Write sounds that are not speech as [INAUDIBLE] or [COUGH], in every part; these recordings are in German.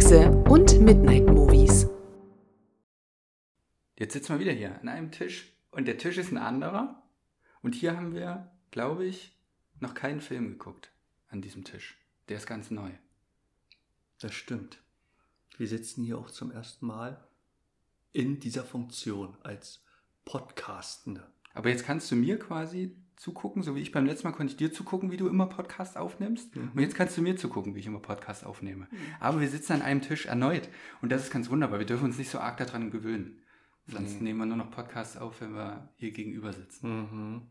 Kekse und Midnight Movies. Jetzt sitzen wir wieder hier an einem Tisch und der Tisch ist ein anderer. Und hier haben wir, glaube ich, noch keinen Film geguckt an diesem Tisch. Der ist ganz neu. Das stimmt. Wir sitzen hier auch zum ersten Mal in dieser Funktion als Podcastende. Aber jetzt kannst du mir quasi zugucken, so wie ich beim letzten Mal konnte ich dir zugucken, wie du immer Podcast aufnimmst. Mhm. Und jetzt kannst du mir zugucken, wie ich immer Podcast aufnehme. Mhm. Aber wir sitzen an einem Tisch erneut. Und das ist ganz wunderbar. Wir dürfen uns nicht so arg daran gewöhnen. Sonst mhm. nehmen wir nur noch Podcasts auf, wenn wir hier gegenüber sitzen. Mhm.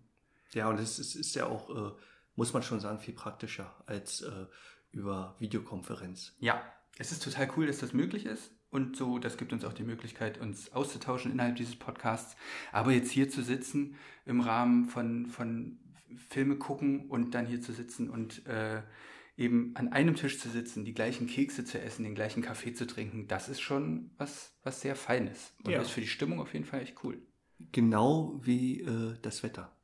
Ja, und es ist, ist, ja auch, äh, muss man schon sagen, viel praktischer als äh, über Videokonferenz. Ja, es ist total cool, dass das möglich ist. Und so, das gibt uns auch die Möglichkeit, uns auszutauschen innerhalb dieses Podcasts. Aber jetzt hier zu sitzen im Rahmen von, von Filme gucken und dann hier zu sitzen und äh, eben an einem Tisch zu sitzen, die gleichen Kekse zu essen, den gleichen Kaffee zu trinken, das ist schon was, was sehr Feines. Und ja. das ist für die Stimmung auf jeden Fall echt cool. Genau wie äh, das Wetter.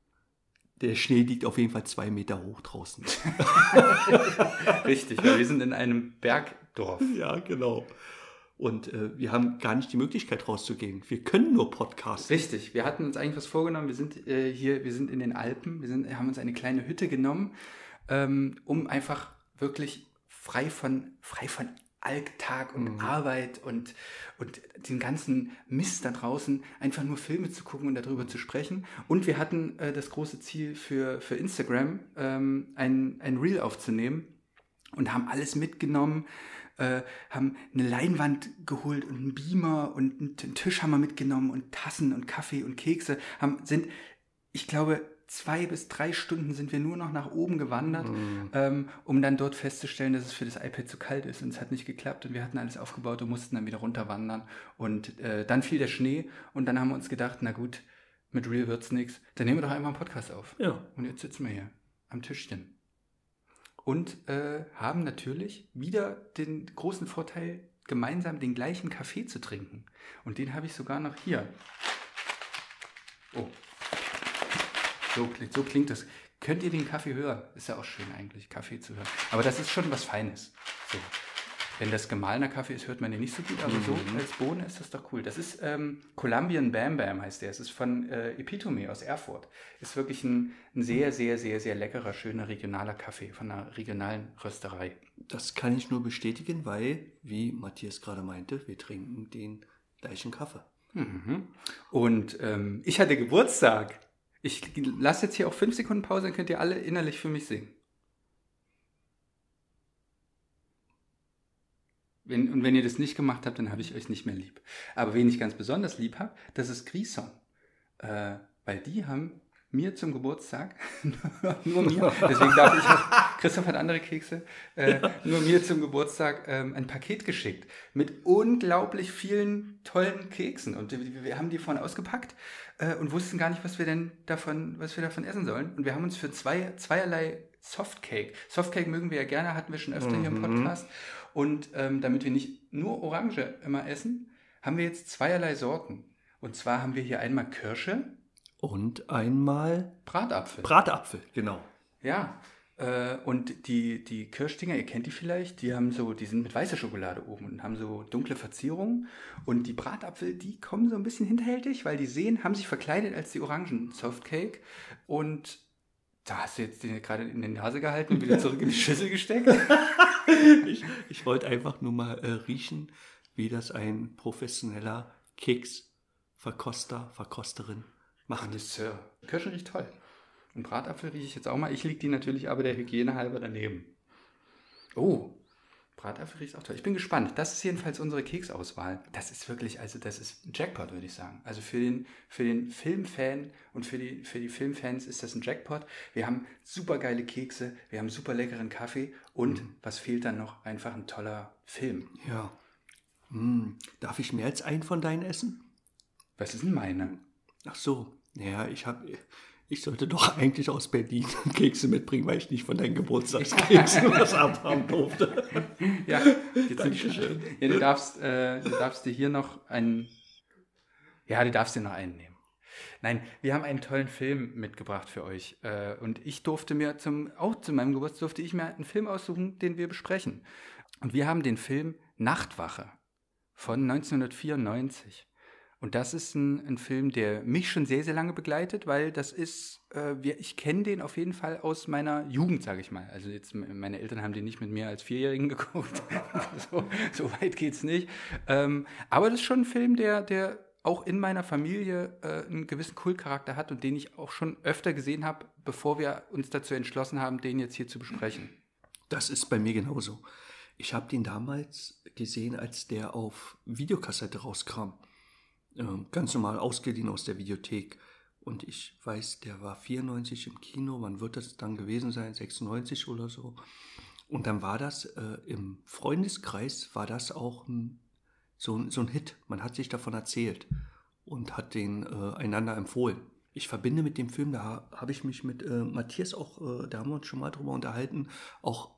Der Schnee liegt auf jeden Fall zwei Meter hoch draußen. [LAUGHS] Richtig, weil wir sind in einem Bergdorf. Ja, genau. Und äh, wir haben gar nicht die Möglichkeit rauszugehen. Wir können nur Podcasts. Richtig. Wir hatten uns eigentlich was vorgenommen. Wir sind äh, hier, wir sind in den Alpen. Wir sind, haben uns eine kleine Hütte genommen, ähm, um einfach wirklich frei von, frei von Alltag und mhm. Arbeit und, und den ganzen Mist da draußen einfach nur Filme zu gucken und darüber zu sprechen. Und wir hatten äh, das große Ziel für, für Instagram, ähm, ein, ein Reel aufzunehmen und haben alles mitgenommen äh, haben eine Leinwand geholt und einen Beamer und einen Tisch haben wir mitgenommen und Tassen und Kaffee und Kekse. Haben, sind, ich glaube, zwei bis drei Stunden sind wir nur noch nach oben gewandert, mhm. ähm, um dann dort festzustellen, dass es für das iPad zu kalt ist. Und es hat nicht geklappt und wir hatten alles aufgebaut und mussten dann wieder runterwandern. Und äh, dann fiel der Schnee und dann haben wir uns gedacht, na gut, mit Real wird's nichts. Dann nehmen wir doch einfach einen Podcast auf. Ja. Und jetzt sitzen wir hier am Tischchen und äh, haben natürlich wieder den großen Vorteil, gemeinsam den gleichen Kaffee zu trinken. Und den habe ich sogar noch hier. Oh. So, so klingt das. Könnt ihr den Kaffee hören? Ist ja auch schön eigentlich, Kaffee zu hören. Aber das ist schon was Feines. So. Wenn das gemahlener Kaffee ist, hört man den nicht so gut, aber mhm. so als Bohne ist das doch cool. Das ist ähm, Colombian Bam Bam heißt der. Es ist von äh, Epitome aus Erfurt. Ist wirklich ein, ein sehr, sehr, sehr, sehr leckerer, schöner regionaler Kaffee von einer regionalen Rösterei. Das kann ich nur bestätigen, weil, wie Matthias gerade meinte, wir trinken den gleichen Kaffee. Mhm. Und ähm, ich hatte Geburtstag. Ich lasse jetzt hier auch fünf Sekunden Pause, dann könnt ihr alle innerlich für mich singen. Wenn, und wenn ihr das nicht gemacht habt, dann habe ich euch nicht mehr lieb. Aber wen ich ganz besonders lieb habe, das ist Grison. Äh, weil die haben mir zum Geburtstag, [LAUGHS] nur mir, deswegen darf ich Christoph hat andere Kekse, äh, nur mir zum Geburtstag ähm, ein Paket geschickt mit unglaublich vielen tollen Keksen. Und wir, haben die vorne ausgepackt äh, und wussten gar nicht, was wir denn davon, was wir davon essen sollen. Und wir haben uns für zwei, zweierlei Softcake, Softcake mögen wir ja gerne, hatten wir schon öfter mhm. hier im mhm. Podcast. Und ähm, damit wir nicht nur Orange immer essen, haben wir jetzt zweierlei Sorten. Und zwar haben wir hier einmal Kirsche. Und einmal Bratapfel. Bratapfel, genau. Ja. Äh, und die, die Kirschdinger, ihr kennt die vielleicht, die haben so, die sind mit weißer Schokolade oben und haben so dunkle Verzierungen. Und die Bratapfel, die kommen so ein bisschen hinterhältig, weil die sehen, haben sich verkleidet als die Orangen Softcake. Und da hast du jetzt den gerade in die Nase gehalten und wieder zurück in die Schüssel gesteckt. [LAUGHS] ich, ich wollte einfach nur mal äh, riechen, wie das ein professioneller Keksverkoster, Verkosterin macht. Connoisseur. Kirschen riecht toll. Und Bratapfel rieche ich jetzt auch mal. Ich liege die natürlich aber der Hygiene halber daneben. Oh, Bratapfel riecht auch toll. Ich bin gespannt. Das ist jedenfalls unsere Keksauswahl. Das ist wirklich, also das ist ein Jackpot, würde ich sagen. Also für den, für den Filmfan und für die, für die Filmfans ist das ein Jackpot. Wir haben super geile Kekse, wir haben super leckeren Kaffee und mhm. was fehlt dann noch? Einfach ein toller Film. Ja. Hm. Darf ich mehr als einen von deinen essen? Was ist denn meine? Ach so. Naja, ich habe ich sollte doch eigentlich aus Berlin [LAUGHS] Kekse mitbringen, weil ich nicht von deinen Geburtstagskeksen [LAUGHS] was abhaben durfte. Ja, jetzt sind schön. Ja, du darfst, äh, du darfst dir hier noch einen, ja, du darfst dir noch einen nehmen. Nein, wir haben einen tollen Film mitgebracht für euch. Äh, und ich durfte mir zum, auch zu meinem Geburtstag durfte ich mir einen Film aussuchen, den wir besprechen. Und wir haben den Film Nachtwache von 1994. Und das ist ein, ein, Film, der mich schon sehr, sehr lange begleitet, weil das ist, äh, ich kenne den auf jeden Fall aus meiner Jugend, sage ich mal. Also jetzt, meine Eltern haben den nicht mit mir als Vierjährigen [LAUGHS] geguckt. so, so, weit geht's nicht. Ähm, aber das ist schon ein Film, der, der auch in meiner Familie äh, einen gewissen Kultcharakter hat und den ich auch schon öfter gesehen habe, bevor wir uns dazu entschlossen haben, den jetzt hier zu besprechen. Das ist bei mir genauso. Ich habe den damals gesehen, als der auf Videokassette rauskam. Ähm, ganz normal ausgeliehen aus der Videothek. Und ich weiß, der war 94 im Kino. Wann wird das dann gewesen sein? 96 oder so. Und dann war das äh, im Freundeskreis, war das auch ein, so, so ein Hit. Man hat sich davon erzählt und hat den äh, einander empfohlen. Ich verbinde mit dem Film, da habe ich mich mit äh, Matthias auch, äh, da haben wir uns schon mal drüber unterhalten, auch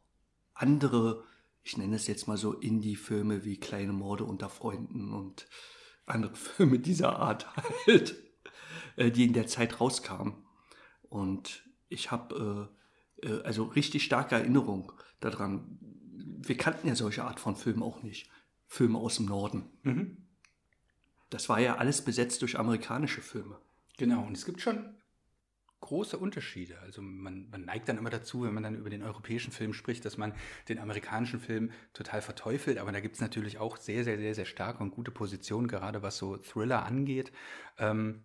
andere, ich nenne es jetzt mal so Indie-Filme wie Kleine Morde unter Freunden und andere [LAUGHS] Filme dieser Art halt, äh, die in der Zeit rauskamen. Und ich habe äh, äh, also richtig starke Erinnerung daran. Wir kannten ja solche Art von Filmen auch nicht. Filme aus dem Norden. Mhm. Das war ja alles besetzt durch amerikanische Filme. Genau, und es gibt schon große Unterschiede. Also man, man, neigt dann immer dazu, wenn man dann über den europäischen Film spricht, dass man den amerikanischen Film total verteufelt. Aber da gibt es natürlich auch sehr, sehr, sehr, sehr starke und gute Positionen, gerade was so Thriller angeht. Ähm,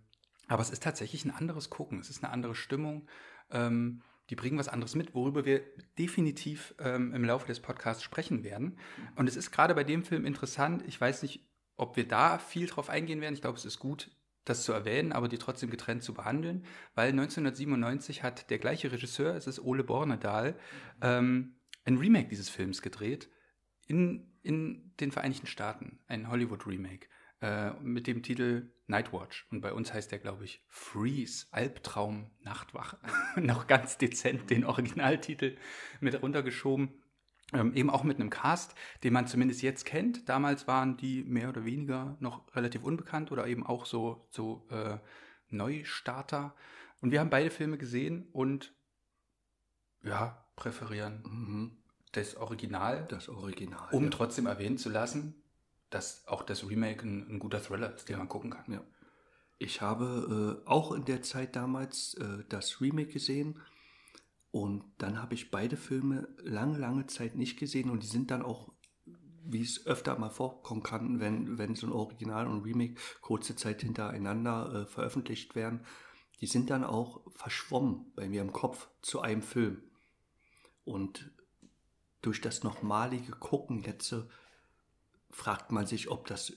aber es ist tatsächlich ein anderes Gucken. Es ist eine andere Stimmung. Ähm, die bringen was anderes mit, worüber wir definitiv ähm, im Laufe des Podcasts sprechen werden. Und es ist gerade bei dem Film interessant. Ich weiß nicht, ob wir da viel drauf eingehen werden. Ich glaube, es ist gut, das zu erwähnen, aber die trotzdem getrennt zu behandeln, weil 1997 hat der gleiche Regisseur, es ist Ole Bornedal, ähm, ein Remake dieses Films gedreht in, in den Vereinigten Staaten, ein Hollywood-Remake äh, mit dem Titel Nightwatch. Und bei uns heißt der, glaube ich, Freeze, Albtraum, Nachtwache. [LAUGHS] Noch ganz dezent den Originaltitel mit runtergeschoben. Ähm, eben auch mit einem Cast, den man zumindest jetzt kennt. Damals waren die mehr oder weniger noch relativ unbekannt oder eben auch so, so äh, Neustarter. Und wir haben beide Filme gesehen und ja, präferieren mhm. das Original. Das Original. Um ja. trotzdem erwähnen zu lassen, dass auch das Remake ein, ein guter Thriller ist, den ja. man gucken kann. Ja. Ich habe äh, auch in der Zeit damals äh, das Remake gesehen und dann habe ich beide Filme lange, lange Zeit nicht gesehen und die sind dann auch, wie es öfter mal vorkommen kann, wenn, wenn so ein Original und Remake kurze Zeit hintereinander äh, veröffentlicht werden, die sind dann auch verschwommen bei mir im Kopf zu einem Film. Und durch das nochmalige Gucken jetzt fragt man sich, ob das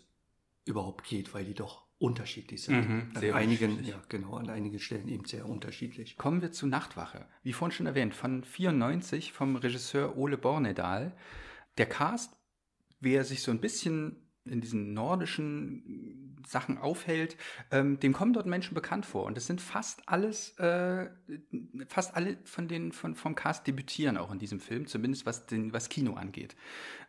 überhaupt geht, weil die doch unterschiedlich sind. Mhm, an einigen, ja, genau, an einigen Stellen eben sehr unterschiedlich. Kommen wir zu Nachtwache. Wie vorhin schon erwähnt, von 94 vom Regisseur Ole Bornedal. Der Cast, wer sich so ein bisschen in diesen nordischen Sachen aufhält, ähm, dem kommen dort Menschen bekannt vor. Und es sind fast alles, äh, fast alle von den von, vom Cast debütieren auch in diesem Film, zumindest was den was Kino angeht.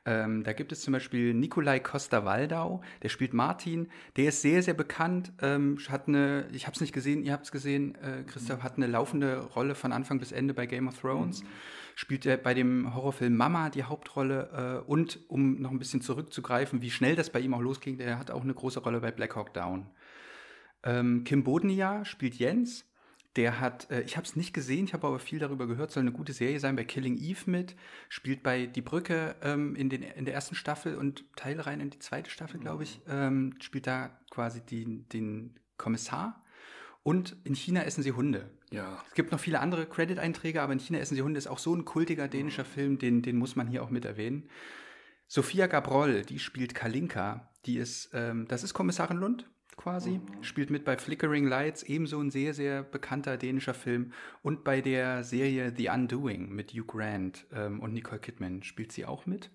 Ähm, da gibt es zum Beispiel Nikolai Costa-Waldau, der spielt Martin, der ist sehr, sehr bekannt, ähm, hat eine, ich habe es nicht gesehen, ihr habt es gesehen, äh, Christoph hat eine laufende Rolle von Anfang bis Ende bei Game of Thrones. Mhm spielt er bei dem Horrorfilm Mama die Hauptrolle äh, und um noch ein bisschen zurückzugreifen, wie schnell das bei ihm auch losging, der hat auch eine große Rolle bei Black Hawk Down. Ähm, Kim Bodnia spielt Jens. Der hat, äh, ich habe es nicht gesehen, ich habe aber viel darüber gehört, soll eine gute Serie sein, bei Killing Eve mit, spielt bei Die Brücke ähm, in, den, in der ersten Staffel und Teil rein in die zweite Staffel, glaube ich, ähm, spielt da quasi die, den Kommissar. Und in China essen sie Hunde. Ja. Es gibt noch viele andere Credit-Einträge, aber in China essen sie Hunde ist auch so ein kultiger dänischer mhm. Film, den, den muss man hier auch mit erwähnen. Sophia Gabrol, die spielt Kalinka, die ist, ähm, das ist Kommissarin Lund quasi, mhm. spielt mit bei Flickering Lights, ebenso ein sehr, sehr bekannter dänischer Film. Und bei der Serie The Undoing mit Hugh Grant ähm, und Nicole Kidman spielt sie auch mit.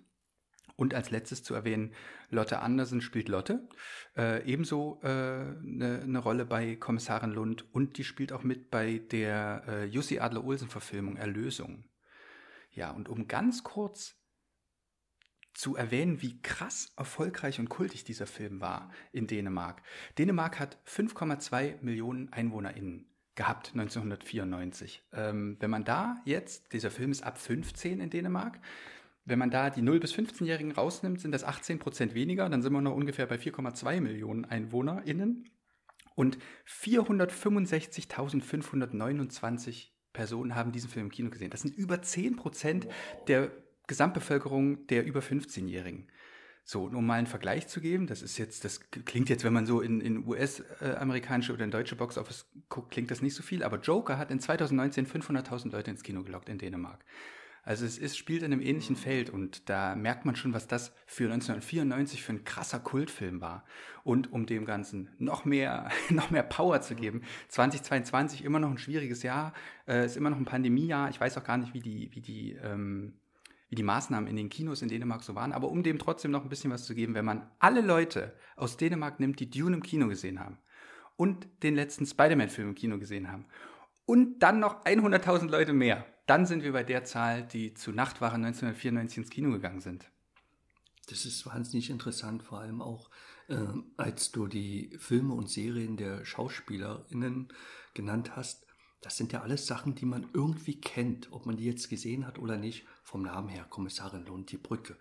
Und als letztes zu erwähnen, Lotte Andersen spielt Lotte, äh, ebenso eine äh, ne, ne Rolle bei Kommissarin Lund und die spielt auch mit bei der äh, Jussi Adler-Olsen-Verfilmung Erlösung. Ja, und um ganz kurz zu erwähnen, wie krass erfolgreich und kultig dieser Film war in Dänemark. Dänemark hat 5,2 Millionen EinwohnerInnen gehabt 1994. Ähm, wenn man da jetzt, dieser Film ist ab 15 in Dänemark, wenn man da die 0- bis 15-Jährigen rausnimmt, sind das 18 Prozent weniger. Dann sind wir noch ungefähr bei 4,2 Millionen EinwohnerInnen. Und 465.529 Personen haben diesen Film im Kino gesehen. Das sind über 10 Prozent der Gesamtbevölkerung der über 15-Jährigen. So, um mal einen Vergleich zu geben, das ist jetzt, das klingt jetzt, wenn man so in, in US-amerikanische oder in deutsche Boxoffice guckt, klingt das nicht so viel, aber Joker hat in 2019 500.000 Leute ins Kino gelockt in Dänemark. Also es ist, spielt in einem ähnlichen Feld und da merkt man schon, was das für 1994 für ein krasser Kultfilm war. Und um dem Ganzen noch mehr, [LAUGHS] noch mehr Power zu geben, 2022 immer noch ein schwieriges Jahr, äh, ist immer noch ein Pandemiejahr. Ich weiß auch gar nicht, wie die, wie die, ähm, wie die Maßnahmen in den Kinos in Dänemark so waren, aber um dem trotzdem noch ein bisschen was zu geben, wenn man alle Leute aus Dänemark nimmt, die Dune im Kino gesehen haben und den letzten Spider-Man-Film im Kino gesehen haben und dann noch 100.000 Leute mehr, dann sind wir bei der Zahl, die zu Nachtwache 1994 ins Kino gegangen sind. Das ist wahnsinnig interessant, vor allem auch, äh, als du die Filme und Serien der SchauspielerInnen genannt hast. Das sind ja alles Sachen, die man irgendwie kennt, ob man die jetzt gesehen hat oder nicht, vom Namen her, Kommissarin Lund, die Brücke.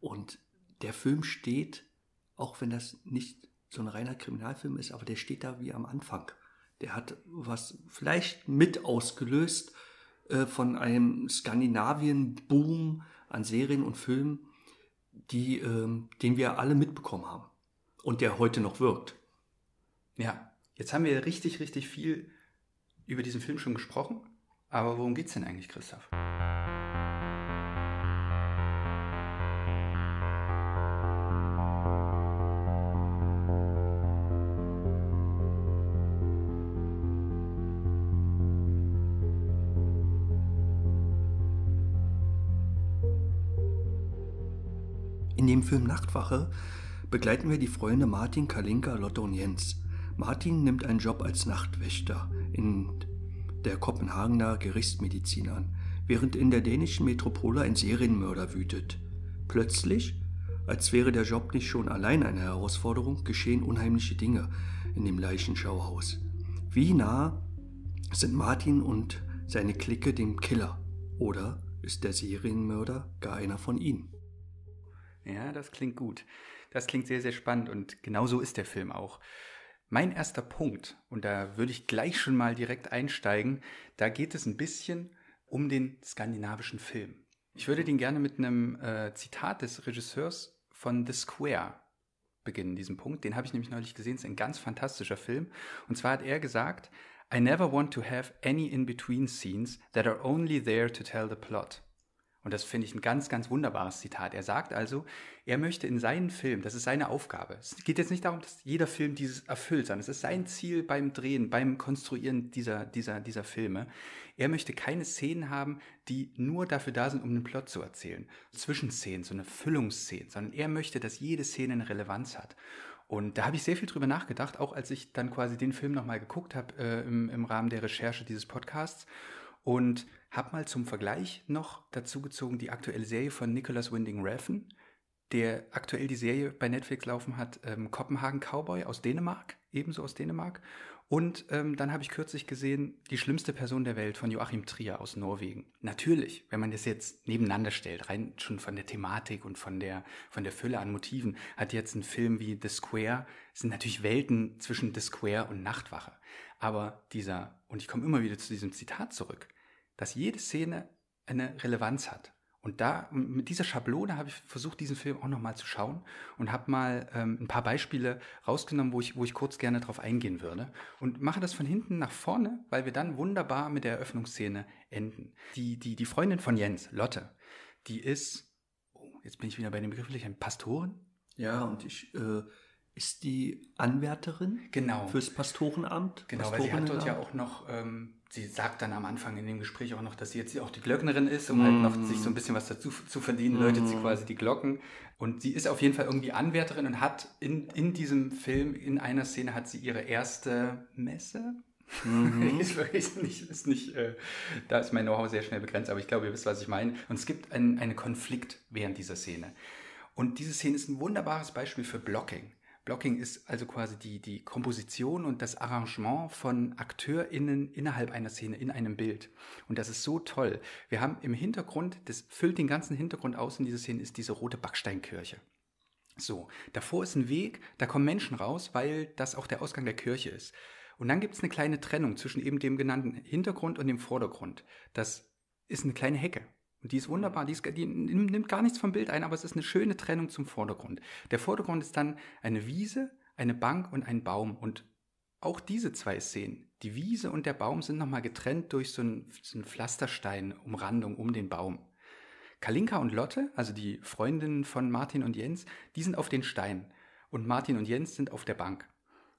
Und der Film steht, auch wenn das nicht so ein reiner Kriminalfilm ist, aber der steht da wie am Anfang. Der hat was vielleicht mit ausgelöst, äh, von einem Skandinavien-Boom an Serien und Filmen, die, äh, den wir alle mitbekommen haben und der heute noch wirkt. Ja, jetzt haben wir richtig, richtig viel über diesen Film schon gesprochen. Aber worum geht es denn eigentlich, Christoph? Film Nachtwache begleiten wir die Freunde Martin, Kalinka, Lotte und Jens. Martin nimmt einen Job als Nachtwächter in der Kopenhagener Gerichtsmedizin an, während in der dänischen Metropole ein Serienmörder wütet. Plötzlich, als wäre der Job nicht schon allein eine Herausforderung, geschehen unheimliche Dinge in dem Leichenschauhaus. Wie nah sind Martin und seine Clique dem Killer? Oder ist der Serienmörder gar einer von ihnen? Ja, das klingt gut. Das klingt sehr, sehr spannend und genau so ist der Film auch. Mein erster Punkt, und da würde ich gleich schon mal direkt einsteigen, da geht es ein bisschen um den skandinavischen Film. Ich würde den gerne mit einem äh, Zitat des Regisseurs von The Square beginnen, diesen Punkt. Den habe ich nämlich neulich gesehen, es ist ein ganz fantastischer Film. Und zwar hat er gesagt, I never want to have any in-between scenes that are only there to tell the plot. Und das finde ich ein ganz, ganz wunderbares Zitat. Er sagt also, er möchte in seinen Film, das ist seine Aufgabe. Es geht jetzt nicht darum, dass jeder Film dieses erfüllt, sondern es ist sein Ziel beim Drehen, beim Konstruieren dieser, dieser, dieser Filme. Er möchte keine Szenen haben, die nur dafür da sind, um einen Plot zu erzählen. Zwischenszenen, so eine Füllungsszene, sondern er möchte, dass jede Szene eine Relevanz hat. Und da habe ich sehr viel drüber nachgedacht, auch als ich dann quasi den Film nochmal geguckt habe äh, im, im Rahmen der Recherche dieses Podcasts. Und habe mal zum Vergleich noch dazu gezogen die aktuelle Serie von Nicholas Winding Refn, der aktuell die Serie bei Netflix laufen hat, ähm, Kopenhagen Cowboy aus Dänemark, ebenso aus Dänemark. Und ähm, dann habe ich kürzlich gesehen, die schlimmste Person der Welt von Joachim Trier aus Norwegen. Natürlich, wenn man das jetzt nebeneinander stellt, rein schon von der Thematik und von der, von der Fülle an Motiven, hat jetzt ein Film wie The Square, sind natürlich Welten zwischen The Square und Nachtwache. Aber dieser, und ich komme immer wieder zu diesem Zitat zurück, dass jede Szene eine Relevanz hat. Und da, mit dieser Schablone habe ich versucht, diesen Film auch nochmal zu schauen und habe mal ähm, ein paar Beispiele rausgenommen, wo ich, wo ich kurz gerne drauf eingehen würde. Und mache das von hinten nach vorne, weil wir dann wunderbar mit der Eröffnungsszene enden. Die, die, die Freundin von Jens, Lotte, die ist, oh, jetzt bin ich wieder bei den Begrifflichen, Pastorin? Ja, und ich, äh, ist die Anwärterin Genau. fürs Pastorenamt? Genau, weil sie hat dort ja auch noch, ähm, sie sagt dann am Anfang in dem Gespräch auch noch, dass sie jetzt auch die Glöcknerin ist, um halt noch sich so ein bisschen was dazu zu verdienen, läutet sie quasi die Glocken. Und sie ist auf jeden Fall irgendwie Anwärterin und hat in, in diesem Film, in einer Szene hat sie ihre erste Messe. [LAUGHS] ist wirklich nicht, ist nicht, äh, da ist mein Know-how sehr schnell begrenzt, aber ich glaube, ihr wisst, was ich meine. Und es gibt einen, einen Konflikt während dieser Szene. Und diese Szene ist ein wunderbares Beispiel für Blocking Blocking ist also quasi die, die Komposition und das Arrangement von AkteurInnen innerhalb einer Szene, in einem Bild. Und das ist so toll. Wir haben im Hintergrund, das füllt den ganzen Hintergrund aus in dieser Szene, ist diese rote Backsteinkirche. So, davor ist ein Weg, da kommen Menschen raus, weil das auch der Ausgang der Kirche ist. Und dann gibt es eine kleine Trennung zwischen eben dem genannten Hintergrund und dem Vordergrund. Das ist eine kleine Hecke. Und die ist wunderbar, die, ist, die, nimmt gar nichts vom Bild ein, aber es ist eine schöne Trennung zum Vordergrund. Der Vordergrund ist dann eine Wiese, eine Bank und ein Baum. Und auch diese zwei Szenen, die Wiese und der Baum, sind nochmal getrennt durch so einen, so einen Pflasterstein-Umrandung um den Baum. Kalinka und Lotte, also die Freundinnen von Martin und Jens, die sind auf den Steinen. Und Martin und Jens sind auf der Bank.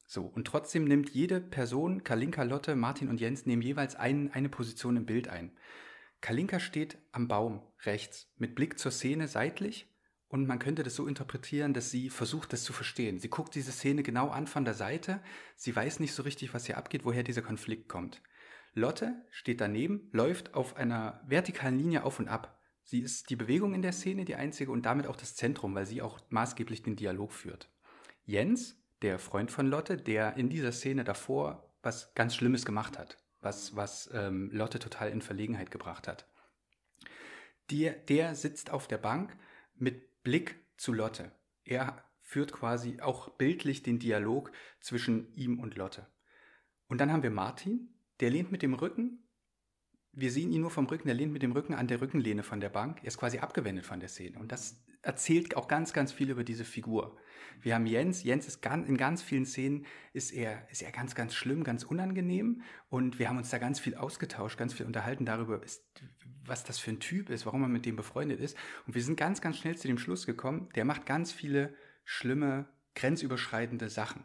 So, und trotzdem nimmt jede Person, Kalinka, Lotte, Martin und Jens, nehmen jeweils ein, eine Position im Bild ein. Kalinka steht am Baum rechts mit Blick zur Szene seitlich und man könnte das so interpretieren, dass sie versucht, das zu verstehen. Sie guckt diese Szene genau an von der Seite, sie weiß nicht so richtig, was hier abgeht, woher dieser Konflikt kommt. Lotte steht daneben, läuft auf einer vertikalen Linie auf und ab. Sie ist die Bewegung in der Szene, die einzige und damit auch das Zentrum, weil sie auch maßgeblich den Dialog führt. Jens, der Freund von Lotte, der in dieser Szene davor was ganz Schlimmes gemacht hat was, was ähm, Lotte total in Verlegenheit gebracht hat. Der, der sitzt auf der Bank mit Blick zu Lotte. Er führt quasi auch bildlich den Dialog zwischen ihm und Lotte. Und dann haben wir Martin, der lehnt mit dem Rücken, wir sehen ihn nur vom Rücken, der lehnt mit dem Rücken an der Rückenlehne von der Bank, er ist quasi abgewendet von der Szene. Und das erzählt auch ganz, ganz viel über diese Figur. Wir haben Jens. Jens ist ganz, in ganz vielen Szenen ist er, ist er ganz, ganz schlimm, ganz unangenehm. Und wir haben uns da ganz viel ausgetauscht, ganz viel unterhalten darüber, was das für ein Typ ist, warum er mit dem befreundet ist. Und wir sind ganz, ganz schnell zu dem Schluss gekommen, der macht ganz viele schlimme, grenzüberschreitende Sachen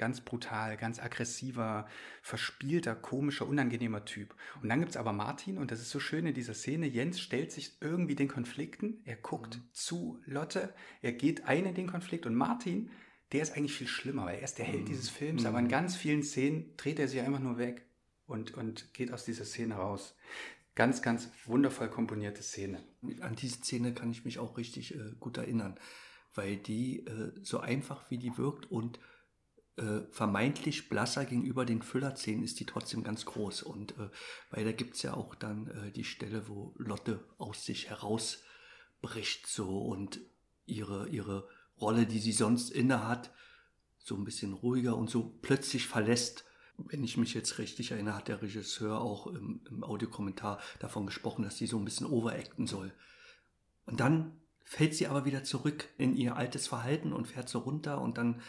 ganz brutal, ganz aggressiver, verspielter, komischer, unangenehmer Typ. Und dann gibt es aber Martin, und das ist so schön in dieser Szene, Jens stellt sich irgendwie den Konflikten, er guckt mhm. zu Lotte, er geht ein in den Konflikt und Martin, der ist eigentlich viel schlimmer, weil er ist der Held mhm. dieses Films, aber in mhm. ganz vielen Szenen dreht er sich einfach nur weg und, und geht aus dieser Szene raus. Ganz, ganz wundervoll komponierte Szene. An diese Szene kann ich mich auch richtig äh, gut erinnern, weil die äh, so einfach wie die wirkt und äh, vermeintlich blasser gegenüber den Füllerzähnen ist die trotzdem ganz groß. Und äh, weil da gibt es ja auch dann äh, die Stelle, wo Lotte aus sich herausbricht so und ihre, ihre Rolle, die sie sonst inne hat, so ein bisschen ruhiger und so plötzlich verlässt. Wenn ich mich jetzt richtig erinnere, hat der Regisseur auch im, im Audiokommentar davon gesprochen, dass sie so ein bisschen overacten soll. Und dann fällt sie aber wieder zurück in ihr altes Verhalten und fährt so runter und dann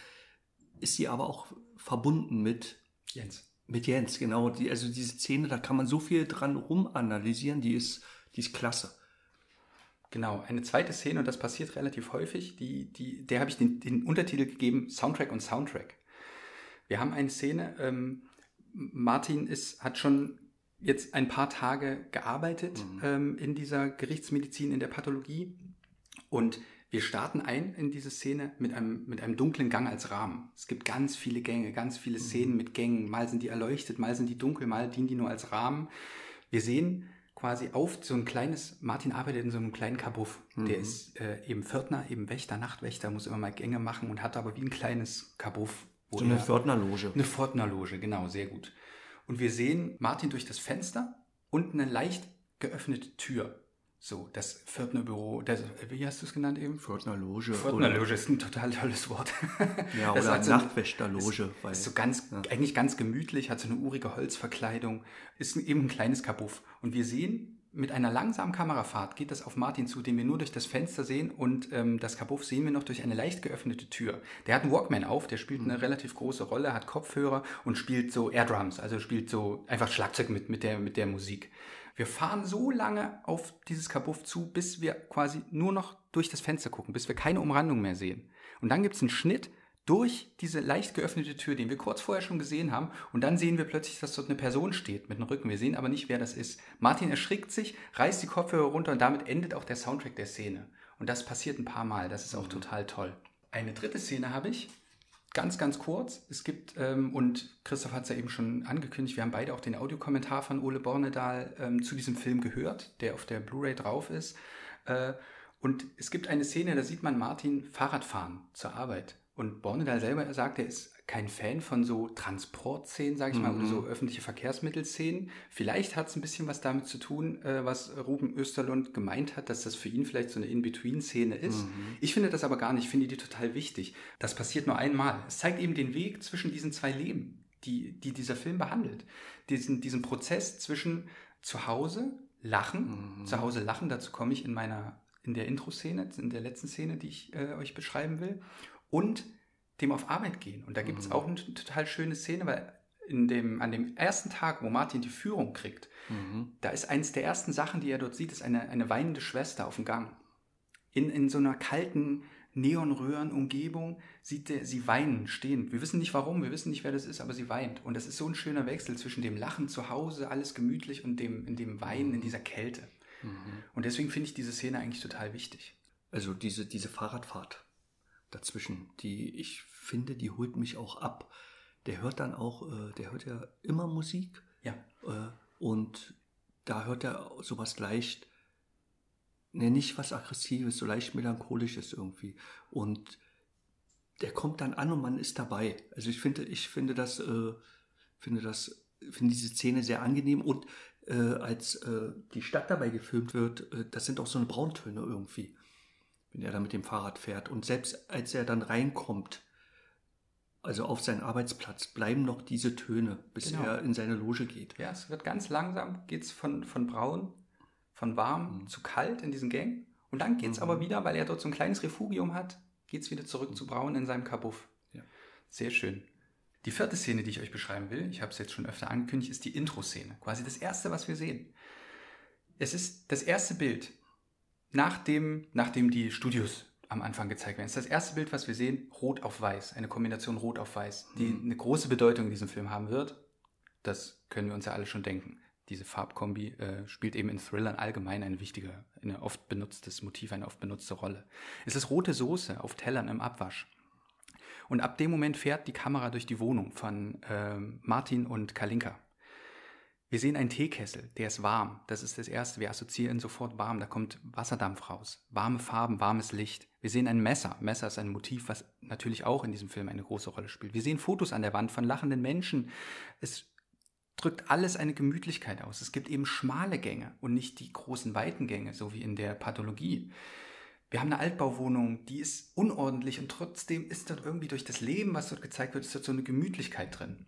ist sie aber auch verbunden mit Jens. Mit Jens, genau. Die, also diese Szene, da kann man so viel dran rumanalysieren, die ist, die ist klasse. Genau, eine zweite Szene, und das passiert relativ häufig, die, die, der habe ich den, den Untertitel gegeben, Soundtrack und Soundtrack. Wir haben eine Szene, ähm, Martin ist, hat schon jetzt ein paar Tage gearbeitet mhm. ähm, in dieser Gerichtsmedizin, in der Pathologie. Und wir starten ein in diese Szene mit einem, mit einem dunklen Gang als Rahmen. Es gibt ganz viele Gänge, ganz viele mhm. Szenen mit Gängen. Mal sind die erleuchtet, mal sind die dunkel, mal dienen die nur als Rahmen. Wir sehen quasi auf so ein kleines, Martin arbeitet in so einem kleinen Kabuff. Mhm. Der ist äh, eben Pförtner, eben Wächter, Nachtwächter, muss immer mal Gänge machen und hat aber wie ein kleines Kabuff. So eine Pförtnerloge. Eine Pförtnerloge, genau, sehr gut. Und wir sehen Martin durch das Fenster und eine leicht geöffnete Tür. So, das Pförtnerbüro, das, wie hast du es genannt eben? Pförtnerloge. Pförtnerloge ist ein total tolles Wort. Ja, [LAUGHS] das oder so Nachtwächterloge. Ist, ist so ganz, ja. eigentlich ganz gemütlich, hat so eine urige Holzverkleidung, ist eben ein kleines Kabuff. Und wir sehen, mit einer langsamen Kamerafahrt geht das auf Martin zu, den wir nur durch das Fenster sehen und ähm, das Kabuff sehen wir noch durch eine leicht geöffnete Tür. Der hat einen Walkman auf, der spielt eine mhm. relativ große Rolle, hat Kopfhörer und spielt so Airdrums, also spielt so einfach Schlagzeug mit, mit, der, mit der Musik. Wir fahren so lange auf dieses Kabuff zu, bis wir quasi nur noch durch das Fenster gucken, bis wir keine Umrandung mehr sehen. Und dann gibt es einen Schnitt durch diese leicht geöffnete Tür, den wir kurz vorher schon gesehen haben. Und dann sehen wir plötzlich, dass dort eine Person steht mit dem Rücken. Wir sehen aber nicht, wer das ist. Martin erschrickt sich, reißt die Kopfhörer runter und damit endet auch der Soundtrack der Szene. Und das passiert ein paar Mal. Das ist auch mhm. total toll. Eine dritte Szene habe ich ganz, ganz kurz. Es gibt, ähm, und Christoph hat es ja eben schon angekündigt, wir haben beide auch den Audiokommentar von Ole Bornedal ähm, zu diesem Film gehört, der auf der Blu-ray drauf ist. Äh, und es gibt eine Szene, da sieht man Martin Fahrrad fahren zur Arbeit. Und Bornedal selber sagt, er ist kein Fan von so Transportszenen, sage ich mal, oder Mhm. so öffentliche Verkehrsmittelszenen. Vielleicht hat es ein bisschen was damit zu tun, äh, was Ruben Österlund gemeint hat, dass das für ihn vielleicht so eine In-Between-Szene ist. Mhm. Ich finde das aber gar nicht, ich finde die total wichtig. Das passiert nur einmal. Es zeigt eben den Weg zwischen diesen zwei Leben, die, die dieser Film behandelt. Diesen, diesen Prozess zwischen zu Hause lachen, Mhm. zu Hause lachen, dazu komme ich in meiner, in der Intro-Szene, in der letzten Szene, die ich äh, euch beschreiben will, und dem auf Arbeit gehen. Und da gibt es Mhm. auch eine total schöne Szene, weil in dem, an dem ersten Tag, wo Martin die Führung kriegt, Mhm. da ist eins der ersten Sachen, die er dort sieht, ist eine, eine weinende Schwester auf dem Gang. In, in so einer kalten Neonröhrenumgebung sieht er sie weinen, stehen. Wir wissen nicht warum, wir wissen nicht, wer das ist, aber sie weint. Und das ist so ein schöner Wechsel zwischen dem Lachen zu Hause, alles gemütlich, und dem, in dem Weinen, in dieser Kälte. Mhm. Und deswegen finde ich diese Szene eigentlich total wichtig. Also diese, diese Fahrradfahrt dazwischen, die ich finde, die holt mich auch ab. Der hört dann auch, äh, der hört ja immer Musik Ja. äh, und da hört er sowas leicht, ne, nicht was Aggressives, so leicht Melancholisches irgendwie. Und der kommt dann an und man ist dabei. Also ich finde, ich finde das, äh, finde das, finde diese Szene sehr angenehm und äh, als äh, die Stadt dabei gefilmt wird, äh, das sind auch so eine Brauntöne irgendwie, wenn er da mit dem Fahrrad fährt. Und selbst als er dann reinkommt, also auf seinen Arbeitsplatz, bleiben noch diese Töne, bis Genau. er in seine Loge geht. Ja, es wird ganz langsam, geht es von, von braun, von warm Mhm. zu kalt in diesen Gang. Und dann geht es Mhm. aber wieder, weil er dort so ein kleines Refugium hat, geht es wieder zurück zu braun in seinem Kabuff. Ja. Sehr schön. Die vierte Szene, die ich euch beschreiben will, ich habe es jetzt schon öfter angekündigt, ist die Intro-Szene. Quasi das erste, was wir sehen. Es ist das erste Bild, nachdem, nachdem die Studios am Anfang gezeigt werden. Es ist das erste Bild, was wir sehen, rot auf weiß. Eine Kombination rot auf weiß, die Mhm. eine große Bedeutung in diesem Film haben wird. Das können wir uns ja alle schon denken. Diese Farbkombi äh, spielt eben in Thrillern allgemein eine wichtige, eine oft benutztes Motiv, eine oft benutzte Rolle. Es ist rote Soße auf Tellern im Abwasch. Und ab dem Moment fährt die Kamera durch die Wohnung von ähm, Martin und Kalinka. Wir sehen einen Teekessel, der ist warm. Das ist das Erste. Wir assoziieren sofort warm. Da kommt Wasserdampf raus. Warme Farben, warmes Licht. Wir sehen ein Messer. Messer ist ein Motiv, was natürlich auch in diesem Film eine große Rolle spielt. Wir sehen Fotos an der Wand von lachenden Menschen. Es drückt alles eine Gemütlichkeit aus. Es gibt eben schmale Gänge und nicht die großen weiten Gänge, so wie in der Pathologie. Wir haben eine Altbauwohnung, die ist unordentlich und trotzdem ist dort irgendwie durch das Leben, was dort gezeigt wird, ist dort so eine Gemütlichkeit drin.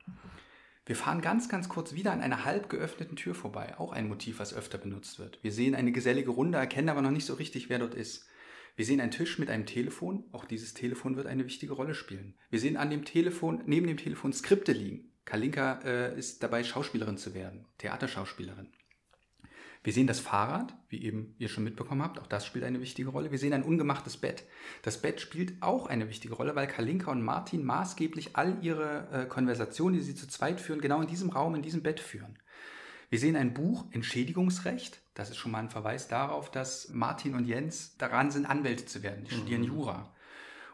Wir fahren ganz, ganz kurz wieder an einer halb geöffneten Tür vorbei. Auch ein Motiv, was öfter benutzt wird. Wir sehen eine gesellige Runde, erkennen aber noch nicht so richtig, wer dort ist. Wir sehen einen Tisch mit einem Telefon. Auch dieses Telefon wird eine wichtige Rolle spielen. Wir sehen an dem Telefon, neben dem Telefon Skripte liegen. Kalinka äh, ist dabei, Schauspielerin zu werden. Theaterschauspielerin. Wir sehen das Fahrrad, wie eben ihr schon mitbekommen habt, auch das spielt eine wichtige Rolle. Wir sehen ein ungemachtes Bett. Das Bett spielt auch eine wichtige Rolle, weil Kalinka und Martin maßgeblich all ihre äh, Konversationen, die sie zu zweit führen, genau in diesem Raum, in diesem Bett führen. Wir sehen ein Buch, Entschädigungsrecht. Das ist schon mal ein Verweis darauf, dass Martin und Jens daran sind, Anwälte zu werden. Die studieren Jura.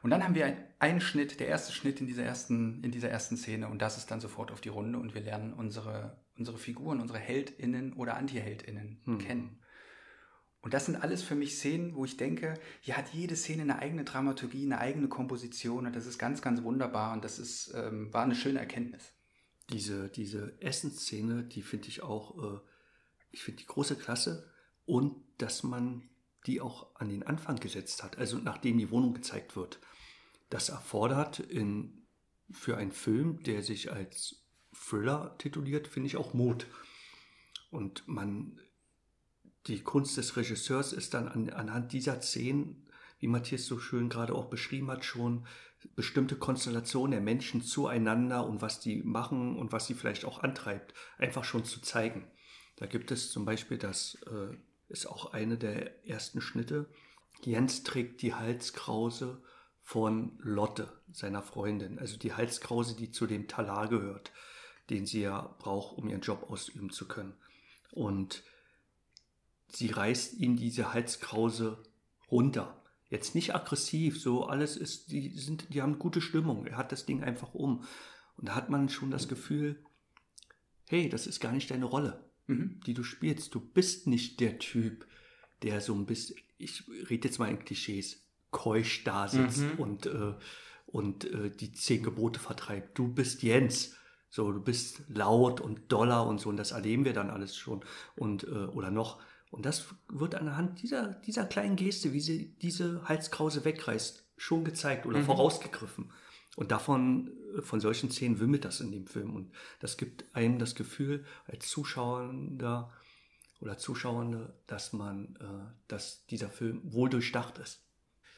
Und dann haben wir einen Schnitt, der erste Schnitt in dieser ersten, in dieser ersten Szene und das ist dann sofort auf die Runde und wir lernen unsere, unsere Figuren, unsere HeldInnen oder AntiheldInnen Hm. kennen. Und das sind alles für mich Szenen, wo ich denke, hier hat jede Szene eine eigene Dramaturgie, eine eigene Komposition und das ist ganz, ganz wunderbar und das ist, ähm, war eine schöne Erkenntnis. Diese, diese Essensszene, die finde ich auch, äh, ich finde die große Klasse und dass man die auch an den Anfang gesetzt hat, also nachdem die Wohnung gezeigt wird. Das erfordert in, für einen Film, der sich als Thriller tituliert, finde ich auch Mut. Und man, die Kunst des Regisseurs ist dann an, anhand dieser Szenen, wie Matthias so schön gerade auch beschrieben hat, schon bestimmte Konstellationen der Menschen zueinander und was die machen und was sie vielleicht auch antreibt, einfach schon zu zeigen. Da gibt es zum Beispiel, das äh, ist auch eine der ersten Schnitte. Jens trägt die Halskrause von Lotte, seiner Freundin. Also die Halskrause, die zu dem Talar gehört, den sie ja braucht, um ihren Job ausüben zu können. Und sie reißt ihm diese Halskrause runter. Jetzt nicht aggressiv, so alles ist, die sind, die haben gute Stimmung. Er hat das Ding einfach um. Und da hat man schon das Gefühl, hey, das ist gar nicht deine Rolle. Die du spielst. Du bist nicht der Typ, der so ein bisschen, ich rede jetzt mal in Klischees, keusch da sitzt Mhm. und, äh, und äh, die zehn Gebote vertreibt. Du bist Jens. So, du bist laut und doller und so, und das erleben wir dann alles schon. Und, äh, oder noch. Und das wird anhand dieser, dieser kleinen Geste, wie sie diese Halskrause wegreißt, schon gezeigt oder mhm. vorausgegriffen. Und davon, äh, von solchen Szenen wimmelt das in dem Film. Und das gibt einem das Gefühl, als Zuschauender oder Zuschauende, dass man, äh, dass dieser Film wohl durchdacht ist.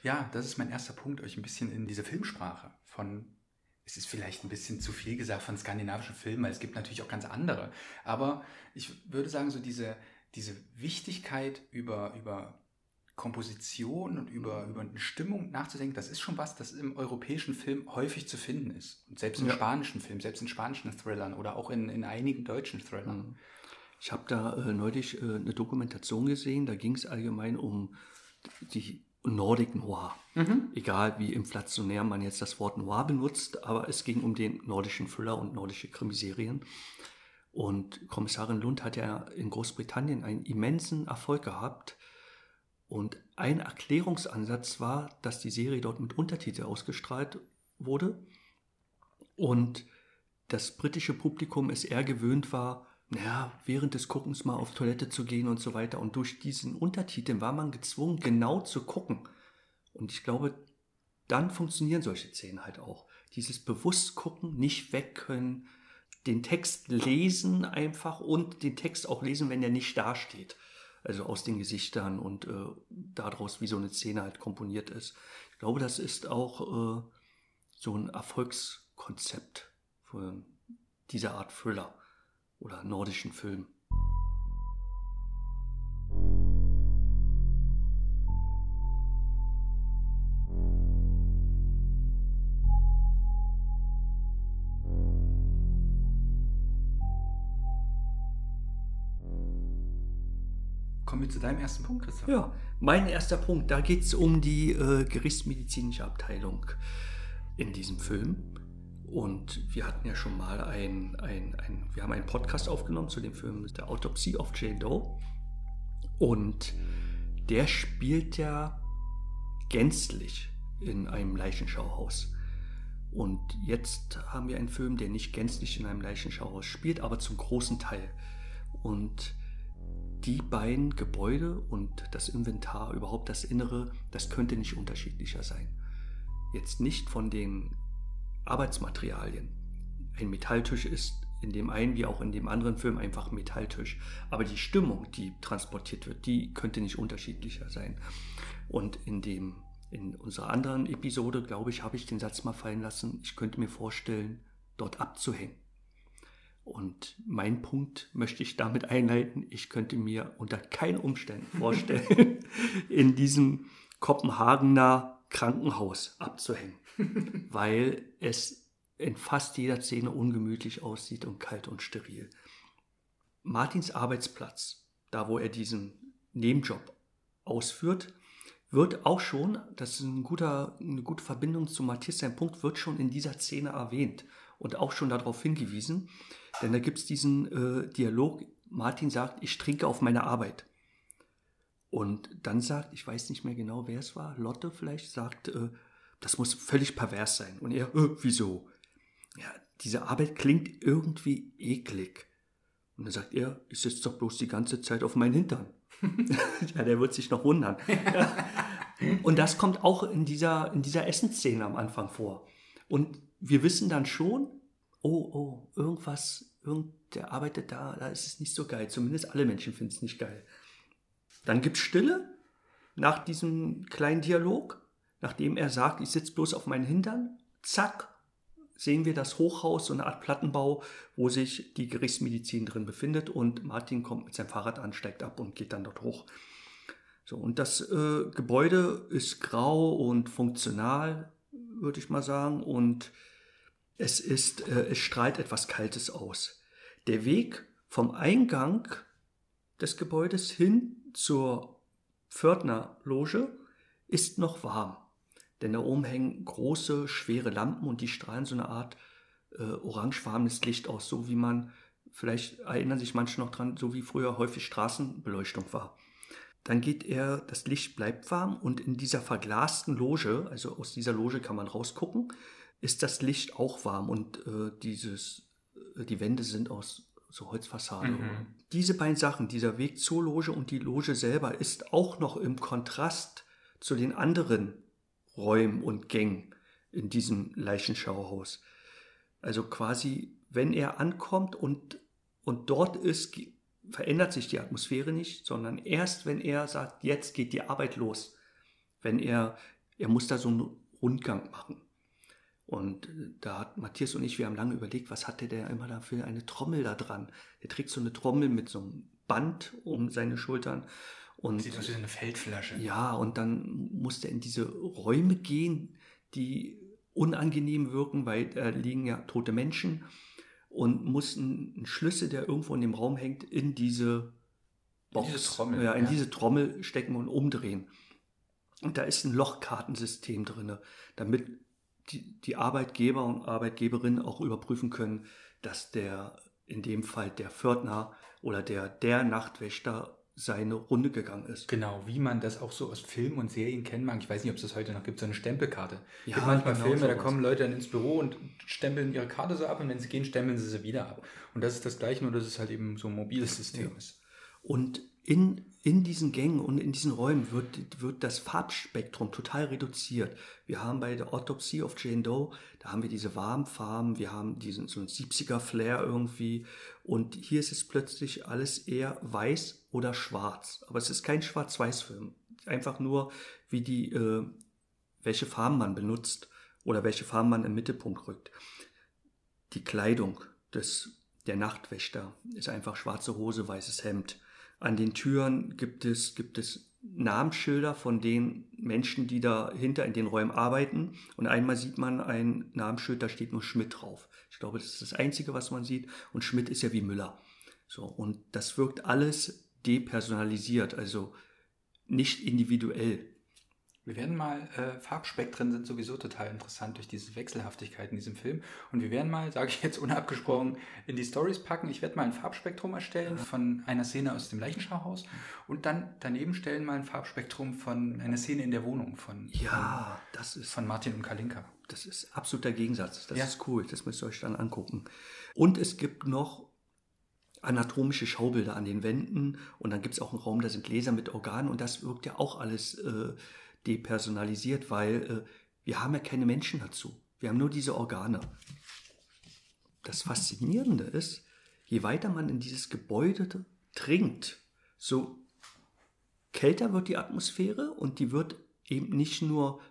Ja, das ist mein erster Punkt, euch ein bisschen in diese Filmsprache von, es ist vielleicht ein bisschen zu viel gesagt von skandinavischen Filmen, weil es gibt natürlich auch ganz andere. Aber ich würde sagen, so diese, diese Wichtigkeit über, über Komposition und über, über eine Stimmung nachzudenken, das ist schon was, das im europäischen Film häufig zu finden ist. Und selbst in ja. spanischen Filmen, selbst in spanischen Thrillern oder auch in, in einigen deutschen Thrillern. Mhm. Ich habe da äh, neulich äh, eine Dokumentation gesehen, da ging es allgemein um die Nordic Noir. Mhm. Egal wie inflationär man jetzt das Wort Noir benutzt, aber es ging um den nordischen Thriller und nordische Krimiserien. Und Kommissarin Lund hat ja in Großbritannien einen immensen Erfolg gehabt. Und ein Erklärungsansatz war, dass die Serie dort mit Untertitel ausgestrahlt wurde und das britische Publikum es eher gewöhnt war, naja, während des Guckens mal auf Toilette zu gehen und so weiter. Und durch diesen Untertitel war man gezwungen, genau zu gucken. Und ich glaube, dann funktionieren solche Szenen halt auch. Dieses bewusst gucken, nicht weg können, den Text lesen einfach und den Text auch lesen, wenn er nicht dasteht. Also aus den Gesichtern und äh, daraus, wie so eine Szene halt komponiert ist. Ich glaube, das ist auch äh, so ein Erfolgskonzept für diese Art Thriller oder nordischen Film. Zu deinem ersten Punkt, Christoph. Ja, mein erster Punkt, da geht es um die äh, gerichtsmedizinische Abteilung in diesem Film. Und wir hatten ja schon mal ein, ein, ein, wir haben einen Podcast aufgenommen zu dem Film der Autopsie of Jane Doe. Und der spielt ja gänzlich in einem Leichenschauhaus. Und jetzt haben wir einen Film, der nicht gänzlich in einem Leichenschauhaus spielt, aber zum großen Teil. Und die beiden Gebäude und das Inventar, überhaupt das Innere, das könnte nicht unterschiedlicher sein. Jetzt nicht von den Arbeitsmaterialien. Ein Metalltisch ist in dem einen wie auch in dem anderen Film einfach ein Metalltisch. Aber die Stimmung, die transportiert wird, die könnte nicht unterschiedlicher sein. Und in dem, in unserer anderen Episode, glaube ich, habe ich den Satz mal fallen lassen, ich könnte mir vorstellen, dort abzuhängen. Und mein Punkt möchte ich damit einleiten, ich könnte mir unter keinen Umständen vorstellen, [LAUGHS] in diesem Kopenhagener Krankenhaus abzuhängen, [LAUGHS] weil es in fast jeder Szene ungemütlich aussieht und kalt und steril. Martins Arbeitsplatz, da wo er diesen Nebenjob ausführt, wird auch schon, das ist ein guter, eine gute Verbindung zu Matthias, sein Punkt wird schon in dieser Szene erwähnt und auch schon darauf hingewiesen, denn da gibt es diesen äh, Dialog, Martin sagt, ich trinke auf meine Arbeit. Und dann sagt, ich weiß nicht mehr genau, wer es war, Lotte vielleicht, sagt, äh, das muss völlig pervers sein. Und er, äh, wieso? Ja, diese Arbeit klingt irgendwie eklig. Und dann sagt er, ich sitze doch bloß die ganze Zeit auf meinen Hintern. [LAUGHS] ja, der wird sich noch wundern. [LAUGHS] Und das kommt auch in dieser, in dieser Essensszene am Anfang vor. Und wir wissen dann schon, oh, oh, irgendwas, irgend, der arbeitet da, da ist es nicht so geil. Zumindest alle Menschen finden es nicht geil. Dann gibt es Stille nach diesem kleinen Dialog, nachdem er sagt, ich sitze bloß auf meinen Hintern. Zack, sehen wir das Hochhaus, so eine Art Plattenbau, wo sich die Gerichtsmedizin drin befindet und Martin kommt mit seinem Fahrrad an, steigt ab und geht dann dort hoch. So, und das äh, Gebäude ist grau und funktional, würde ich mal sagen, und es ist, äh, es strahlt etwas Kaltes aus. Der Weg vom Eingang des Gebäudes hin zur Pförtnerloge ist noch warm, denn da oben hängen große, schwere Lampen und die strahlen so eine Art äh, orangefarbenes Licht aus, so wie man, vielleicht erinnern sich manche noch dran, so wie früher häufig Straßenbeleuchtung war. dann geht er, das Licht bleibt warm und in dieser verglasten Loge, also aus dieser Loge kann man rausgucken, ist das Licht auch warm und äh, dieses, äh, die Wände sind aus so Holzfassade. Mhm. Diese beiden Sachen, dieser Weg zur Loge und die Loge selber, ist auch noch im Kontrast zu den anderen Räumen und Gängen in diesem Leichenschauhaus. Also quasi, wenn er ankommt und, und dort ist, verändert sich die Atmosphäre nicht, sondern erst wenn er sagt, jetzt geht die Arbeit los. Wenn er, er muss da so einen Rundgang machen. Und da hat Matthias und ich, wir haben lange überlegt, was hatte der immer da für eine Trommel da dran? Der trägt so eine Trommel mit so einem Band um seine Schultern. Und, Sieht aus wie eine Feldflasche. Ja, und dann musste er in diese Räume gehen, die unangenehm wirken, weil da liegen ja tote Menschen und mussten einen Schlüssel, der irgendwo in dem Raum hängt, in diese Box, in diese Trommel, ja, in ja. diese Trommel stecken und umdrehen. Und da ist ein Lochkartensystem drin, damit die, die Arbeitgeber und Arbeitgeberinnen auch überprüfen können, dass der, in dem Fall der Pförtner oder der, der Nachtwächter seine Runde gegangen ist. Genau, wie man das auch so aus Filmen und Serien kennen mag. Ich weiß nicht, ob es das heute noch gibt, so eine Stempelkarte. Ja, gibt manchmal genau Filme, da kommen Leute dann ins Büro und stempeln ihre Karte so ab und wenn sie gehen, stempeln sie sie wieder ab. Und das ist das Gleiche, nur dass es halt eben so ein mobiles System ist. Und in, in diesen Gängen und in diesen Räumen wird, wird das Farbspektrum total reduziert. Wir haben bei der Autopsie of Jane Doe, da haben wir diese warmen Farben, wir haben diesen so einen 70er Flair irgendwie. Und hier ist es plötzlich alles eher weiß oder schwarz. Aber es ist kein Schwarz-Weiß-Film. Einfach nur, wie die, äh, welche Farben man benutzt oder welche Farben man im Mittelpunkt rückt. Die Kleidung des, der Nachtwächter ist einfach schwarze Hose, weißes Hemd. An den Türen gibt es, gibt es Namensschilder von den Menschen, die dahinter in den Räumen arbeiten. Und einmal sieht man ein Namensschild, da steht nur Schmidt drauf. Ich glaube, das ist das Einzige, was man sieht. Und Schmidt ist ja wie Müller. So, und das wirkt alles depersonalisiert, also nicht individuell. Wir werden mal, äh, Farbspektren sind sowieso total interessant durch diese Wechselhaftigkeit in diesem Film. Und wir werden mal, sage ich jetzt unabgesprochen, in die Stories packen. Ich werde mal ein Farbspektrum erstellen von einer Szene aus dem Leichenschauhaus und dann daneben stellen mal ein Farbspektrum von einer Szene in der Wohnung von, Ja, das ist von Martin und Kalinka. Das ist absoluter Gegensatz. Das Ja. ist cool. Das müsst ihr euch dann angucken. Und es gibt noch anatomische Schaubilder an den Wänden. Und dann gibt es auch einen Raum, da sind Gläser mit Organen. Und das wirkt ja auch alles äh, depersonalisiert, weil äh, wir haben ja keine Menschen dazu. Wir haben nur diese Organe. Das Faszinierende ist, je weiter man in dieses Gebäude dringt, so kälter wird die Atmosphäre und die wird eben nicht nur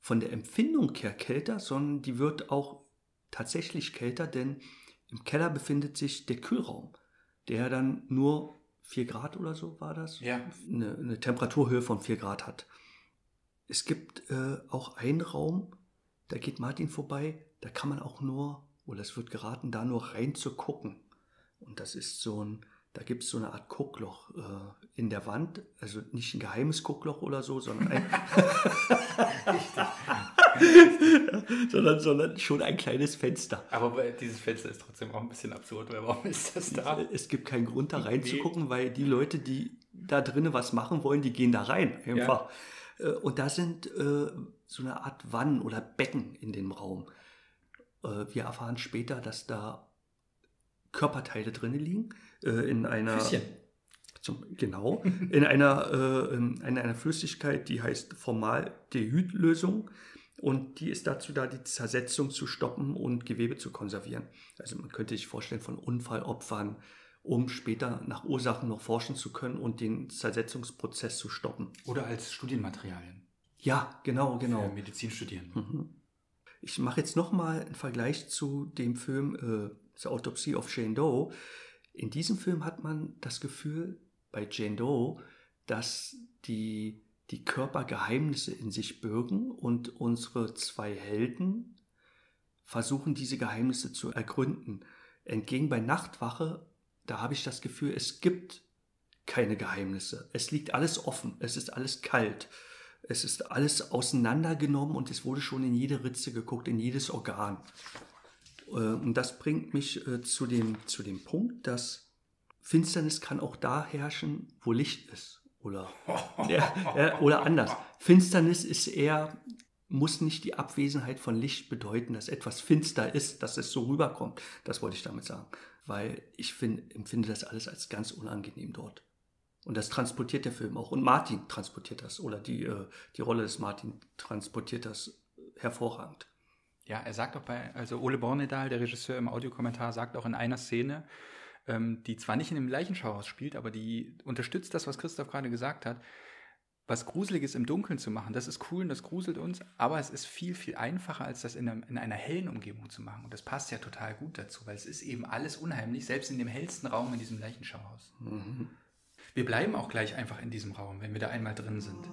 von der Empfindung her kälter, sondern die wird auch tatsächlich kälter, denn im Keller befindet sich der Kühlraum, der dann nur 4 Grad oder so war das, Ja. eine, eine Temperaturhöhe von 4 Grad hat. Es gibt äh, auch einen Raum, da geht Martin vorbei, da kann man auch nur, oder es wird geraten, da nur rein zu gucken. Und das ist so ein, da gibt es so eine Art Guckloch äh, in der Wand, also nicht ein geheimes Guckloch oder so, sondern ein, [LAUGHS] sondern, sondern schon ein kleines Fenster. Aber dieses Fenster ist trotzdem auch ein bisschen absurd, weil warum ist das da? Es gibt keinen Grund, da reinzugucken, weil die Leute, die da drinnen was machen wollen, die gehen da rein. Einfach. Äh, Und da sind äh, so eine Art Wannen oder Becken in dem Raum. Äh, wir erfahren später, dass da Körperteile drinnen liegen. Äh, in einer. Füßchen. Zum, genau. In einer, äh, in einer Flüssigkeit, die heißt Formaldehydlösung. Und die ist dazu da, die Zersetzung zu stoppen und Gewebe zu konservieren. Also man könnte sich vorstellen von Unfallopfern, um später nach Ursachen noch forschen zu können und den Zersetzungsprozess zu stoppen. Oder als Studienmaterialien Ja, genau, für genau. Medizinstudierende. Ich mache jetzt nochmal einen Vergleich zu dem Film äh, The Autopsy of Jane Doe. In diesem Film hat man das Gefühl bei Jane Doe, dass die, die Körper Geheimnisse in sich bürgen und unsere zwei Helden versuchen, diese Geheimnisse zu ergründen. Entgegen bei Nachtwache, da habe ich das Gefühl, es gibt keine Geheimnisse. Es liegt alles offen, es ist alles kalt. Es ist alles auseinandergenommen und es wurde schon in jede Ritze geguckt, in jedes Organ. Äh, Und das bringt mich äh, zu dem, zu dem Punkt, dass Finsternis kann auch da herrschen, wo Licht ist. Oder, [LAUGHS] ja, ja, oder anders. Finsternis ist eher, muss nicht die Abwesenheit von Licht bedeuten, dass etwas finster ist, dass es so rüberkommt. Das wollte ich damit sagen. Weil ich find, empfinde das alles als ganz unangenehm dort. Und das transportiert der Film auch. Und Martin transportiert das. Oder die, äh, die Rolle des Martin transportiert das hervorragend. Ja, er sagt auch bei, also Ole Bornedal, der Regisseur im Audiokommentar, sagt auch in einer Szene, ähm, die zwar nicht in dem Leichenschauhaus spielt, aber die unterstützt das, was Christoph gerade gesagt hat. Was Gruseliges im Dunkeln zu machen, das ist cool und das gruselt uns, aber es ist viel, viel einfacher, als das in, einem, in einer hellen Umgebung zu machen. Und das passt ja total gut dazu, weil es ist eben alles unheimlich, selbst in dem hellsten Raum in diesem Leichenschauhaus. Mhm. Wir bleiben auch gleich einfach in diesem Raum, wenn wir da einmal drin sind.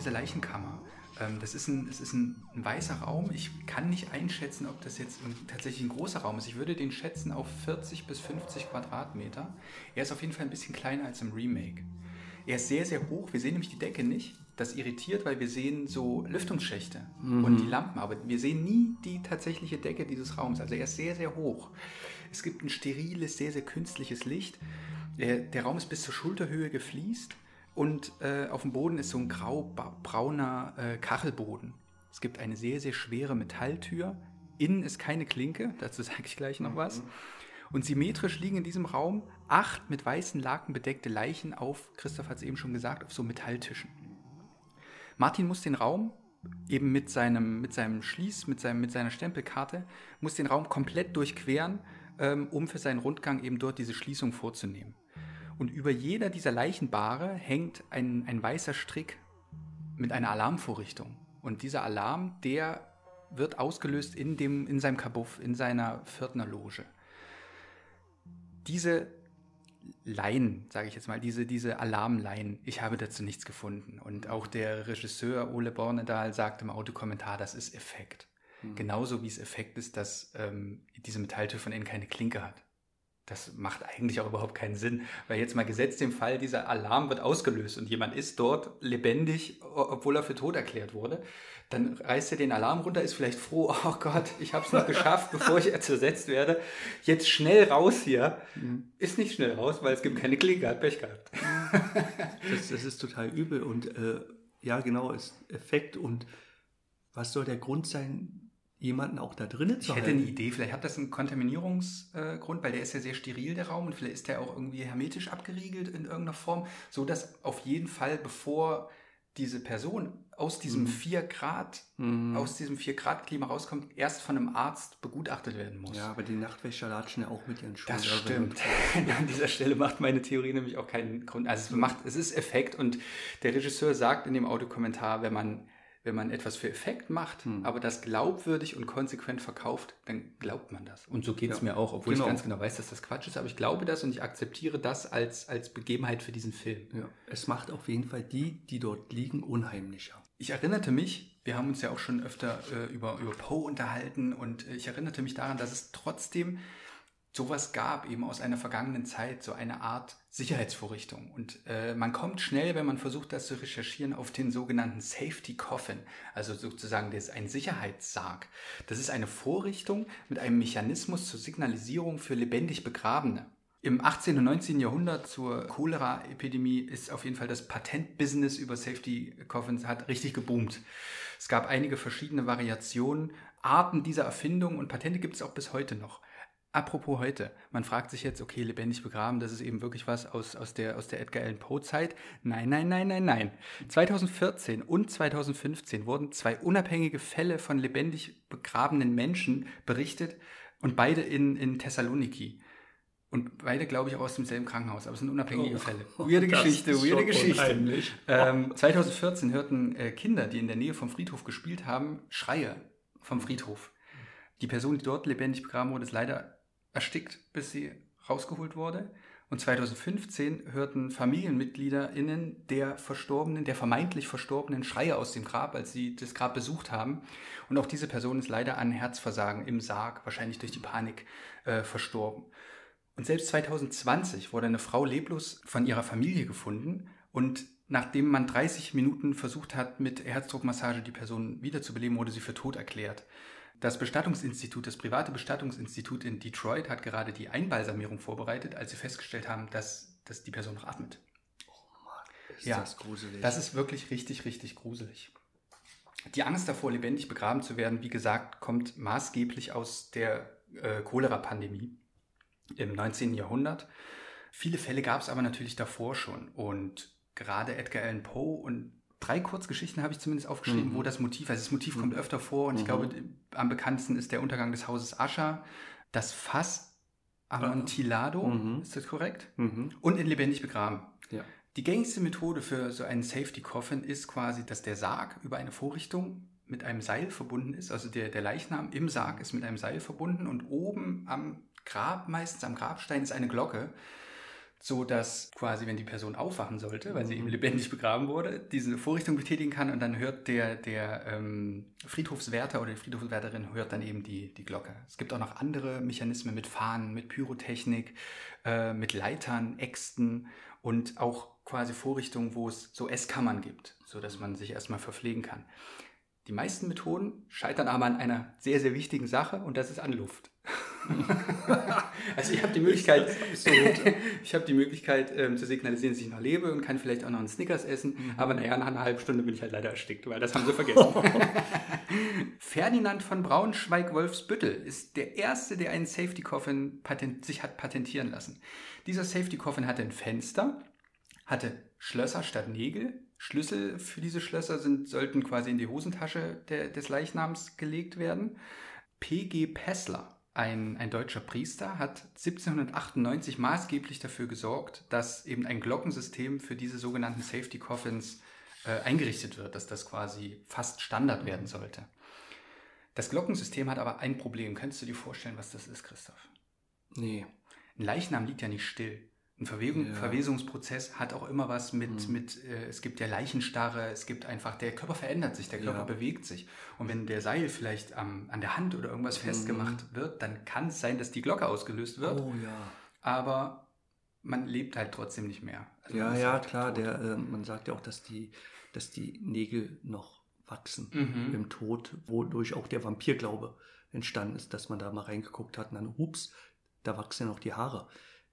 Dieser Leichenkammer. Ähm, das ist, ein, das ist ein, ein, weißer Raum. Ich kann nicht einschätzen, ob das jetzt ein, tatsächlich ein großer Raum ist. Ich würde den schätzen auf 40 bis 50 Quadratmeter. Er ist auf jeden Fall ein bisschen kleiner als im Remake. Er ist sehr, sehr hoch. Wir sehen nämlich die Decke nicht. Das irritiert, weil wir sehen so Lüftungsschächte mhm. und die Lampen, aber wir sehen nie die tatsächliche Decke dieses Raums. Also er ist sehr, sehr hoch. Es gibt ein steriles, sehr, sehr künstliches Licht. Der, der Raum ist bis zur Schulterhöhe gefliest. Und äh, auf dem Boden ist so ein grau-brauner äh, Kachelboden. Es gibt eine sehr, sehr schwere Metalltür. Innen ist keine Klinke, [LAUGHS] dazu sage ich gleich noch was. Und symmetrisch liegen in diesem Raum acht mit weißen Laken bedeckte Leichen auf, Christoph hat es eben schon gesagt, auf so Metalltischen. Martin muss den Raum eben mit seinem, mit seinem Schließ, mit, seinem, mit seiner Stempelkarte, muss den Raum komplett durchqueren, ähm, um für seinen Rundgang eben dort diese Schließung vorzunehmen. Und über jeder dieser Leichenbare hängt ein, ein weißer Strick mit einer Alarmvorrichtung. Und dieser Alarm, der wird ausgelöst in, dem, in seinem Kabuff, in seiner Viertnerloge. Diese Leinen, sage ich jetzt mal, diese, diese Alarmleinen, ich habe dazu nichts gefunden. Und auch der Regisseur Ole Bornedal sagt im Autokommentar, das ist Effekt. Mhm. Genauso wie es Effekt ist, dass ähm, diese Metalltür von innen keine Klinke hat. Das macht eigentlich auch überhaupt keinen Sinn, weil jetzt mal gesetzt im Fall, dieser Alarm wird ausgelöst und jemand ist dort lebendig, obwohl er für tot erklärt wurde. Dann reißt er den Alarm runter, ist vielleicht froh, [LAUGHS] oh Gott, ich habe es noch geschafft, [LAUGHS] bevor ich zersetzt werde. Jetzt schnell raus hier. Mhm. Ist nicht schnell raus, weil es gibt keine Klinke, hat Pech gehabt. [LAUGHS] Das, das ist total übel und äh, ja, genau, ist Effekt und was soll der Grund sein, jemanden auch da drinnen zu Ich hätte eine Idee, vielleicht hat das einen Kontaminierungsgrund, weil der ist ja sehr steril, der Raum, und vielleicht ist der auch irgendwie hermetisch abgeriegelt in irgendeiner Form, so dass auf jeden Fall, bevor diese Person aus diesem 4 mhm. Grad, mhm. aus diesem 4 Grad Klima rauskommt, erst von einem Arzt begutachtet werden muss. Ja, aber die Nachtwäscher latschen ja auch mit ihren Schuhen. Das stimmt. [LAUGHS] An dieser Stelle macht meine Theorie nämlich auch keinen Grund. Also es macht, es ist Effekt und der Regisseur sagt in dem Audiokommentar, wenn man wenn man etwas für Effekt macht, hm. aber das glaubwürdig und konsequent verkauft, dann glaubt man das. Und so geht es ja. mir auch, obwohl genau. ich ganz genau weiß, dass das Quatsch ist, aber ich glaube das und ich akzeptiere das als, als Begebenheit für diesen Film. Ja. Es macht auf jeden Fall die, die dort liegen, unheimlicher. Ich erinnerte mich, wir haben uns ja auch schon öfter äh, über, über Poe unterhalten und äh, ich erinnerte mich daran, dass es trotzdem sowas gab, eben aus einer vergangenen Zeit, so eine Art Sicherheitsvorrichtung. Und äh, man kommt schnell, wenn man versucht, das zu recherchieren, auf den sogenannten Safety Coffin, also sozusagen das ist ein Sicherheitssarg. Das ist eine Vorrichtung mit einem Mechanismus zur Signalisierung für lebendig Begrabene. Im 18. und 19. Jahrhundert zur Cholera-Epidemie ist auf jeden Fall das Patentbusiness über Safety Coffins hat richtig geboomt. Es gab einige verschiedene Variationen, Arten dieser Erfindung und Patente gibt es auch bis heute noch. Apropos heute, man fragt sich jetzt, okay, lebendig begraben, das ist eben wirklich was aus, aus, der, aus der Edgar Allan Poe-Zeit. Nein, nein, nein, nein, nein. 2014 und 2015 wurden zwei unabhängige Fälle von lebendig begrabenen Menschen berichtet und beide in, in Thessaloniki. Und beide, glaube ich, auch aus demselben Krankenhaus, aber es sind unabhängige oh, Fälle. Weirde [LAUGHS] Geschichte, weirde Geschichte. Ähm, 2014 hörten äh, Kinder, die in der Nähe vom Friedhof gespielt haben, Schreie vom Friedhof. Die Person, die dort lebendig begraben wurde, ist leider erstickt, bis sie rausgeholt wurde. Und 2015 hörten FamilienmitgliederInnen der Verstorbenen, der vermeintlich Verstorbenen Schreie aus dem Grab, als sie das Grab besucht haben. Und auch diese Person ist leider an Herzversagen im Sarg, wahrscheinlich durch die Panik, äh, verstorben. Und selbst 2020 wurde eine Frau leblos von ihrer Familie gefunden und nachdem man 30 Minuten versucht hat, mit Herzdruckmassage die Person wiederzubeleben, wurde sie für tot erklärt. Das Bestattungsinstitut, das private Bestattungsinstitut in Detroit hat gerade die Einbalsamierung vorbereitet, als sie festgestellt haben, dass, dass die Person noch atmet. Oh Mann, ist Ja, das gruselig. Das ist wirklich richtig, richtig gruselig. Die Angst davor, lebendig begraben zu werden, wie gesagt, kommt maßgeblich aus der äh, Cholera-Pandemie im 19. Jahrhundert. Viele Fälle gab es aber natürlich davor schon. Und gerade Edgar Allan Poe und drei Kurzgeschichten habe ich zumindest aufgeschrieben, Mhm. wo das Motiv, also das Motiv kommt öfter vor. Und ich Mhm. glaube, am bekanntesten ist der Untergang des Hauses Ascher, das Fass Amontillado, Mhm. ist das korrekt? mhm. Und in lebendig begraben. Ja. Die gängigste Methode für so einen Safety Coffin ist quasi, dass der Sarg über eine Vorrichtung mit einem Seil verbunden ist. Also der, der Leichnam im Sarg ist mit einem Seil verbunden und oben am Grab, meistens am Grabstein, ist eine Glocke, so dass quasi, wenn die Person aufwachen sollte, weil sie eben lebendig begraben wurde, diese Vorrichtung betätigen kann und dann hört der, der ähm, Friedhofswärter oder die Friedhofswärterin hört dann eben die, die Glocke. Es gibt auch noch andere Mechanismen mit Fahnen, mit Pyrotechnik, äh, mit Leitern, Äxten und auch quasi Vorrichtungen, wo es so Esskammern gibt, so dass man sich erstmal verpflegen kann. Die meisten Methoden scheitern aber an einer sehr, sehr wichtigen Sache und das ist an Luft. [LAUGHS] also ich habe die Möglichkeit, [LAUGHS] ich habe die Möglichkeit ähm, zu signalisieren, dass ich noch lebe und kann vielleicht auch noch einen Snickers essen, aber naja, nach einer halben Stunde bin ich halt leider erstickt, weil das haben sie vergessen. [LAUGHS] Ferdinand von Braunschweig-Wolfsbüttel ist der Erste, der einen Safety Coffin patent sich hat patentieren lassen. Dieser Safety Coffin hatte ein Fenster, hatte Schlösser statt Nägel. Schlüssel für diese Schlösser sind, sollten quasi in die Hosentasche der, des Leichnams gelegt werden. P.G. Pessler, ein, ein deutscher Priester, hat 1798 maßgeblich dafür gesorgt, dass eben ein Glockensystem für diese sogenannten Safety Coffins äh, eingerichtet wird, dass das quasi fast Standard werden sollte. Das Glockensystem hat aber ein Problem. Könntest du dir vorstellen, was das ist, Christoph? Nee. Ein Leichnam liegt ja nicht still. Ein Verwegung, Ja. Verwesungsprozess hat auch immer was mit, Mhm. mit äh, es gibt ja Leichenstarre, es gibt einfach, der Körper verändert sich, der Körper Ja. bewegt sich. Und wenn der Seil vielleicht am, an der Hand oder irgendwas festgemacht wird, dann kann es sein, dass die Glocke ausgelöst wird, Mhm. Oh ja. aber man lebt halt trotzdem nicht mehr. Also Ja, ja, halt klar. Der, äh, man sagt ja auch, dass die, dass die Nägel noch wachsen Mhm. im Tod, wodurch auch der Vampirglaube entstanden ist, dass man da mal reingeguckt hat und dann, hups, da wachsen ja noch die Haare.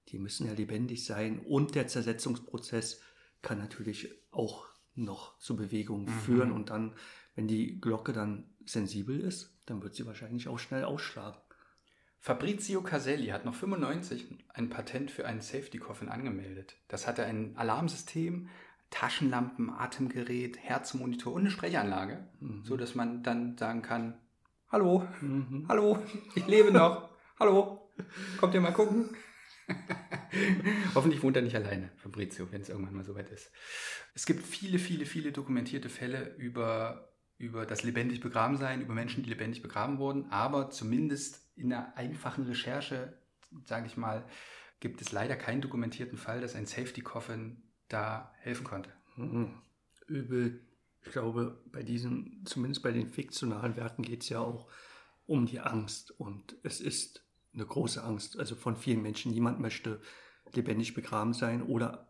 Die müssen ja lebendig sein und der Zersetzungsprozess kann natürlich auch noch zu Bewegungen Mhm. führen und dann, wenn die Glocke dann sensibel ist, dann wird sie wahrscheinlich auch schnell ausschlagen. Fabrizio Caselli hat noch 95 ein Patent für einen Safety Coffin angemeldet. Das hatte ein Alarmsystem, Taschenlampen, Atemgerät, Herzmonitor und eine Sprechanlage, so dass man dann sagen kann: Hallo, Mhm. hallo, ich lebe noch. Hallo, kommt ihr mal gucken? [LAUGHS] [LAUGHS] Hoffentlich wohnt er nicht alleine, Fabrizio, wenn es irgendwann mal soweit ist. Es gibt viele, viele, viele dokumentierte Fälle über, über das lebendig begraben sein, über Menschen, die lebendig begraben wurden, aber zumindest in einer einfachen Recherche, sage ich mal, gibt es leider keinen dokumentierten Fall, dass ein Safety Coffin da helfen konnte. Mhm. Übel. Ich glaube, bei diesen, zumindest bei den fiktionalen Werken geht es ja auch um die Angst. Und es ist eine große Angst, also von vielen Menschen. Niemand möchte lebendig begraben sein oder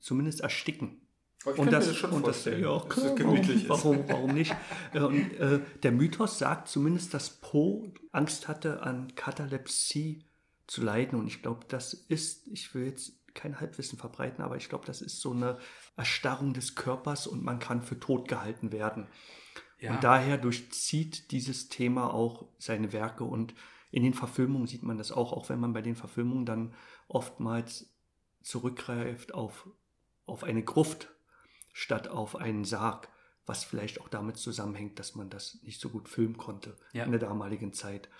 zumindest ersticken. Ich und das, mir das schon und vorstellen, Das, ja, dass es klar, gemütlich warum, ist. Warum, warum nicht? [LAUGHS] Äh, Und äh, der Mythos sagt zumindest, dass Poe Angst hatte, an Katalepsie zu leiden. Und ich glaube, das ist, ich will jetzt kein Halbwissen verbreiten, aber ich glaube, das ist so eine Erstarrung des Körpers und man kann für tot gehalten werden. Ja. Und daher durchzieht dieses Thema auch seine Werke und in den Verfilmungen sieht man das auch, auch wenn man bei den Verfilmungen dann oftmals zurückgreift auf, auf eine Gruft statt auf einen Sarg, was vielleicht auch damit zusammenhängt, dass man das nicht so gut filmen konnte Ja. in der damaligen Zeit.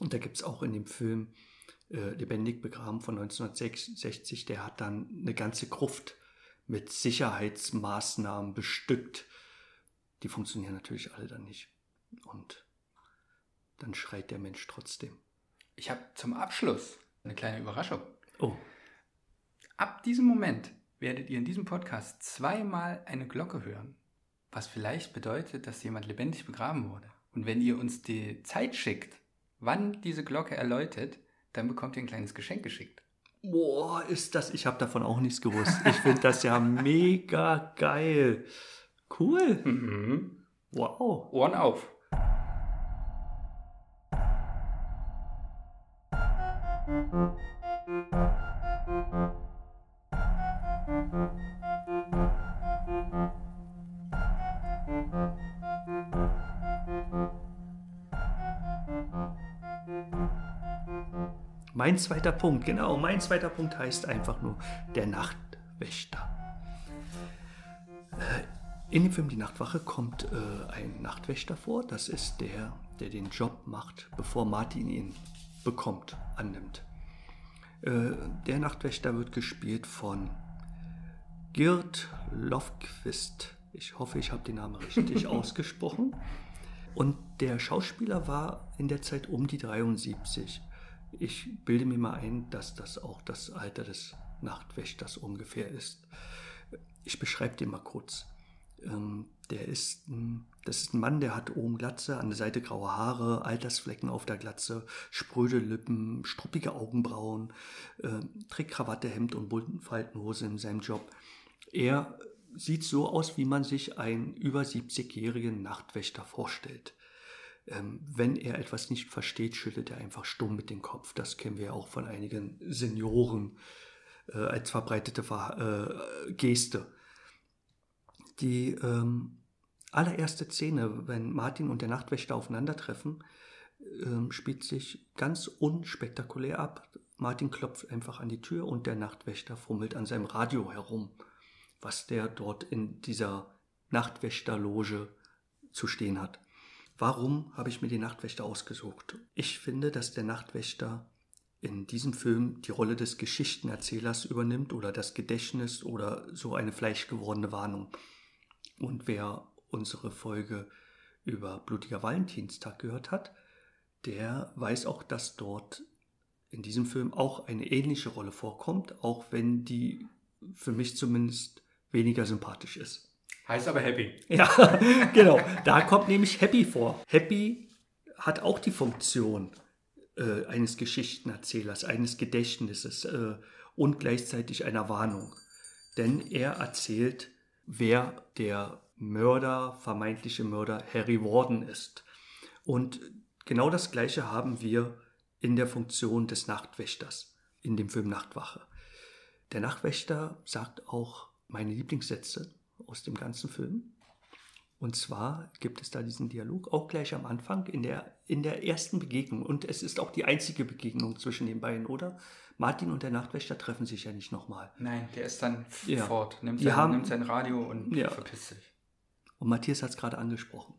Und da gibt es auch in dem Film äh, Lebendig begraben von 1966, der hat dann eine ganze Gruft mit Sicherheitsmaßnahmen bestückt. Die funktionieren natürlich alle dann nicht. Und dann schreit der Mensch trotzdem. Ich habe zum Abschluss eine kleine Überraschung. Oh, ab diesem Moment werdet ihr in diesem Podcast zweimal eine Glocke hören, was vielleicht bedeutet, dass jemand lebendig begraben wurde. Und wenn ihr uns die Zeit schickt, wann diese Glocke erläutet, dann bekommt ihr ein kleines Geschenk geschickt. Boah, ist das, ich habe davon auch nichts gewusst. Ich finde das ja [LAUGHS] mega geil. Cool. Mhm. Wow. Ohren auf. Mein zweiter Punkt, genau, mein zweiter Punkt heißt einfach nur der Nachtwächter. Äh, In dem Film Die Nachtwache kommt äh, ein Nachtwächter vor. Das ist der, der den Job macht, bevor Martin ihn bekommt, annimmt. Äh, der Nachtwächter wird gespielt von Gerd Lofquist. Ich hoffe, ich habe den Namen richtig [LAUGHS] ausgesprochen. Und der Schauspieler war in der Zeit um die 73. Ich bilde mir mal ein, dass das auch das Alter des Nachtwächters ungefähr ist. Ich beschreibe den mal kurz. Ähm, der ist ein, das ist ein Mann, der hat oben Glatze, an der Seite graue Haare, Altersflecken auf der Glatze, spröde Lippen, struppige Augenbrauen, äh, trägt Krawatte, Hemd und bunten Faltenhose in seinem Job. Er sieht so aus, wie man sich einen über 70-jährigen Nachtwächter vorstellt. Ähm, wenn er etwas nicht versteht, schüttelt er einfach stumm mit dem Kopf. Das kennen wir auch von einigen Senioren äh, als verbreitete Ver äh, Geste. Die ähm, allererste Szene, wenn Martin und der Nachtwächter aufeinandertreffen, ähm, spielt sich ganz unspektakulär ab. Martin klopft einfach an die Tür und der Nachtwächter fummelt an seinem Radio herum, was der dort in dieser Nachtwächterloge zu stehen hat. Warum habe ich mir den Nachtwächter ausgesucht? Ich finde, dass der Nachtwächter in diesem Film die Rolle des Geschichtenerzählers übernimmt oder das Gedächtnis oder so eine fleischgewordene Warnung. Und wer unsere Folge über blutiger Valentinstag gehört hat, der weiß auch, dass dort in diesem Film auch eine ähnliche Rolle vorkommt, auch wenn die für mich zumindest weniger sympathisch ist. Heißt aber happy. [LAUGHS] Ja, genau. Da kommt nämlich Happy vor. Happy hat auch die Funktion äh, eines Geschichtenerzählers, eines Gedächtnisses äh, und gleichzeitig einer Warnung. Denn er erzählt, wer der Mörder, vermeintliche Mörder Harry Warden ist. Und genau das Gleiche haben wir in der Funktion des Nachtwächters in dem Film Nachtwache. Der Nachtwächter sagt auch meine Lieblingssätze aus dem ganzen Film. Und zwar gibt es da diesen Dialog auch gleich am Anfang in der, in der ersten Begegnung. Und es ist auch die einzige Begegnung zwischen den beiden, oder? Martin und der Nachtwächter treffen sich ja nicht nochmal. Nein, der ist dann Ja. fort, nimmt Die sein, haben- nimmt sein Radio und Ja. verpisst sich. Und Matthias hat es gerade angesprochen.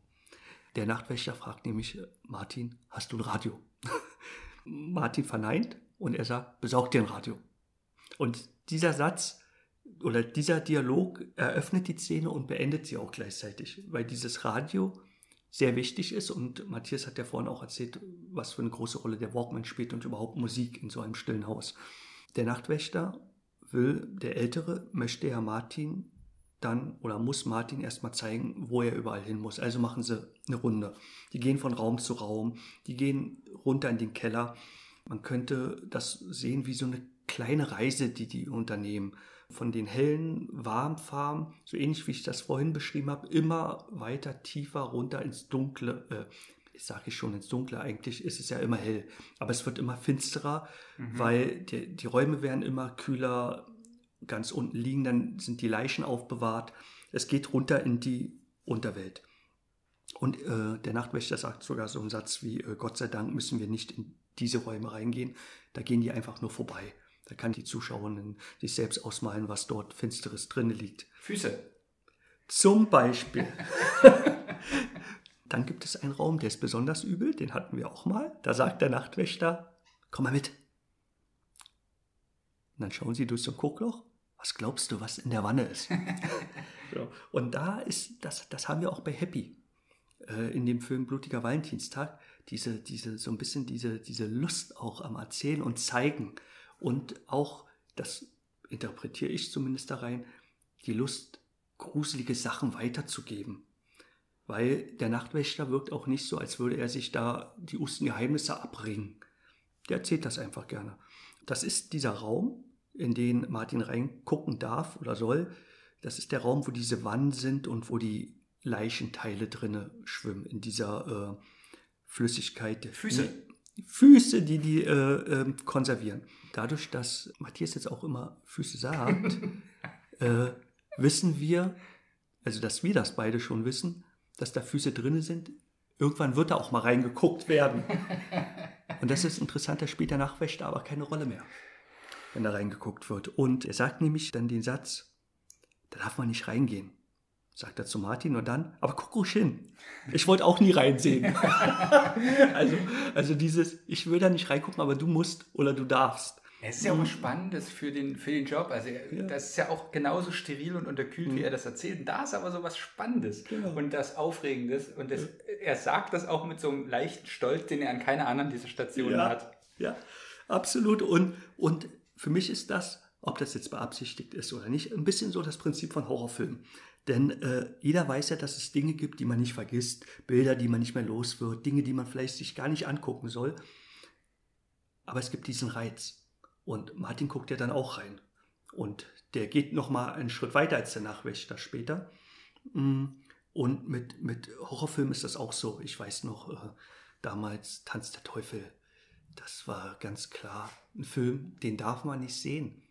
Der Nachtwächter fragt nämlich, äh, Martin, hast du ein Radio? [LAUGHS] Martin verneint und er sagt, besorg dir ein Radio. Und dieser Satz oder dieser Dialog eröffnet die Szene und beendet sie auch gleichzeitig, weil dieses Radio sehr wichtig ist und Matthias hat ja vorhin auch erzählt, was für eine große Rolle der Walkman spielt und überhaupt Musik in so einem stillen Haus. Der Nachtwächter will, der Ältere möchte ja Martin dann oder muss Martin erstmal zeigen, wo er überall hin muss. Also machen sie eine Runde. Die gehen von Raum zu Raum, die gehen runter in den Keller. Man könnte das sehen wie so eine kleine Reise, die die unternehmen. Von den hellen Warmfarben, so ähnlich wie ich das vorhin beschrieben habe, immer weiter tiefer runter ins Dunkle. Äh, ich sage ich schon ins Dunkle, eigentlich ist es ja immer hell. Aber es wird immer finsterer, weil die, die Räume werden immer kühler, ganz unten liegen, dann sind die Leichen aufbewahrt. Es geht runter in die Unterwelt. Und äh, der Nachtwächter sagt sogar so einen Satz wie, äh, Gott sei Dank müssen wir nicht in diese Räume reingehen, da gehen die einfach nur vorbei. Da kann die Zuschauerin sich selbst ausmalen, was dort Finsteres drin liegt. Füße. Zum Beispiel. [LAUGHS] Dann gibt es einen Raum, der ist besonders übel, den hatten wir auch mal. Da sagt der Nachtwächter, komm mal mit. Und dann schauen sie durch so ein Guckloch. Was glaubst du, was in der Wanne ist? [LAUGHS] so. Und da ist, das, das haben wir auch bei Happy äh, in dem Film Blutiger Valentinstag, diese, diese, so ein bisschen diese, diese Lust auch am Erzählen und Zeigen und auch das interpretiere ich zumindest da rein, die Lust, gruselige Sachen weiterzugeben. Weil der Nachtwächter wirkt auch nicht so, als würde er sich da die usten Geheimnisse abbringen. Der erzählt das einfach gerne. Das ist dieser Raum, in den Martin reingucken darf oder soll. Das ist der Raum, wo diese Wannen sind und wo die Leichenteile drinne schwimmen, in dieser äh, Flüssigkeit. Füße. Füße, die die äh, äh, konservieren. Dadurch, dass Matthias jetzt auch immer Füße sagt, [LAUGHS] äh, wissen wir, also dass wir das beide schon wissen, dass da Füße drin sind. Irgendwann wird da auch mal reingeguckt werden. [LAUGHS] Und das ist interessant, da spielt der Nachwächter aber keine Rolle mehr, wenn da reingeguckt wird. Und er sagt nämlich dann den Satz, da darf man nicht reingehen. Sagt er zu Martin und dann, aber guck ruhig hin. Ich wollte auch nie reinsehen. [LAUGHS] also, also dieses, ich will da nicht reingucken, aber du musst oder du darfst. Es ist ja auch was Spannendes für den, für den Job. Also ja. das ist ja auch genauso steril und unterkühlt, mhm. wie er das erzählt. Und da ist aber so was Spannendes genau. und das Aufregendes. Und das, ja. er sagt das auch mit so einem leichten Stolz, den er an keiner anderen dieser Stationen ja. hat. Ja, absolut. Und, und für mich ist das, ob das jetzt beabsichtigt ist oder nicht, ein bisschen so das Prinzip von Horrorfilmen. Denn äh, jeder weiß ja, dass es Dinge gibt, die man nicht vergisst, Bilder, die man nicht mehr los wird, Dinge, die man vielleicht sich gar nicht angucken soll. Aber es gibt diesen Reiz. Und Martin guckt ja dann auch rein. Und der geht noch mal einen Schritt weiter als der Nachwächter später. Mm, und mit, mit Horrorfilmen ist das auch so. Ich weiß noch, äh, damals Tanz der Teufel. Das war ganz klar ein Film, den darf man nicht sehen.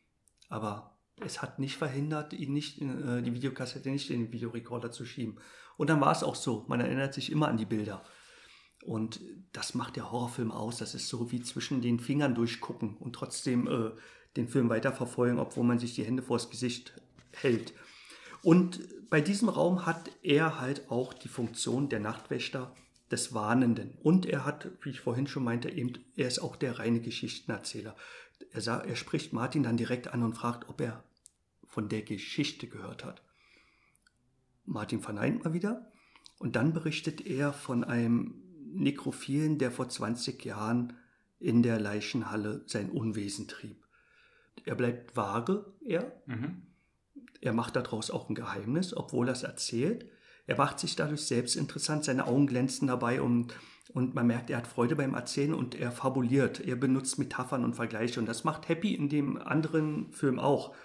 Aber es hat nicht verhindert, ihn nicht in, äh, die Videokassette nicht in den Videorekorder zu schieben. Und dann war es auch so. Man erinnert sich immer an die Bilder. Und das macht der Horrorfilm aus. Das ist so wie zwischen den Fingern durchgucken und trotzdem äh, den Film weiterverfolgen, obwohl man sich die Hände vors Gesicht hält. Und bei diesem Raum hat er halt auch die Funktion der Nachtwächter des Warnenden. Und er hat, wie ich vorhin schon meinte, eben, er ist auch der reine Geschichtenerzähler. Er, sah, er spricht Martin dann direkt an und fragt, ob er von der Geschichte gehört hat. Martin verneint mal wieder und dann berichtet er von einem Nekrophilen, der vor 20 Jahren in der Leichenhalle sein Unwesen trieb. Er bleibt vage, er. Mhm. Er macht daraus auch ein Geheimnis, obwohl er es erzählt. Er macht sich dadurch selbst interessant, seine Augen glänzen dabei und, und man merkt, er hat Freude beim Erzählen und er fabuliert. Er benutzt Metaphern und Vergleiche und das macht Happy in dem anderen Film auch.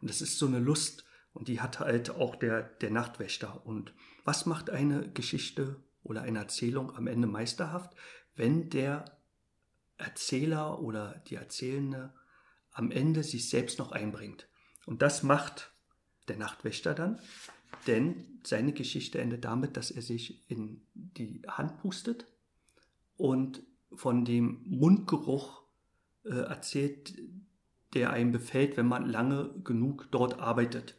Und das ist so eine Lust und die hat halt auch der, der Nachtwächter. Und was macht eine Geschichte oder eine Erzählung am Ende meisterhaft, wenn der Erzähler oder die Erzählende am Ende sich selbst noch einbringt. Und das macht der Nachtwächter dann, denn seine Geschichte endet damit, dass er sich in die Hand pustet und von dem Mundgeruch äh, erzählt, der einem befällt, wenn man lange genug dort arbeitet.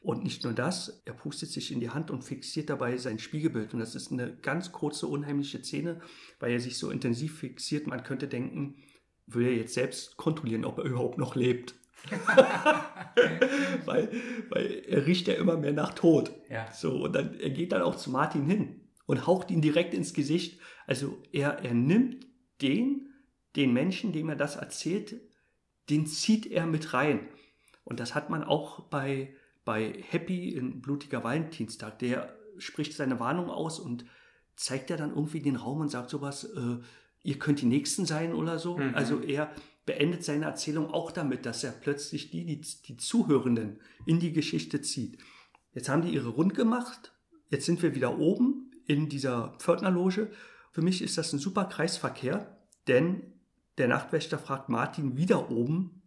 Und nicht nur das, er pustet sich in die Hand und fixiert dabei sein Spiegelbild. Und das ist eine ganz kurze, unheimliche Szene, weil er sich so intensiv fixiert, man könnte denken, will er jetzt selbst kontrollieren, ob er überhaupt noch lebt. [LAUGHS] weil, weil er riecht ja immer mehr nach Tod. Ja. So, und dann, er geht dann auch zu Martin hin und haucht ihn direkt ins Gesicht. Also er, er nimmt den, den Menschen, dem er das erzählt, den zieht er mit rein. Und das hat man auch bei bei Happy in Blutiger Valentinstag, der spricht seine Warnung aus und zeigt ja dann irgendwie den Raum und sagt sowas, äh, ihr könnt die Nächsten sein oder so. Mhm. Also er beendet seine Erzählung auch damit, dass er plötzlich die, die, die Zuhörenden in die Geschichte zieht. Jetzt haben die ihre Rund gemacht, jetzt sind wir wieder oben in dieser Pförtnerloge. Für mich ist das ein super Kreisverkehr, denn der Nachtwächter fragt Martin wieder oben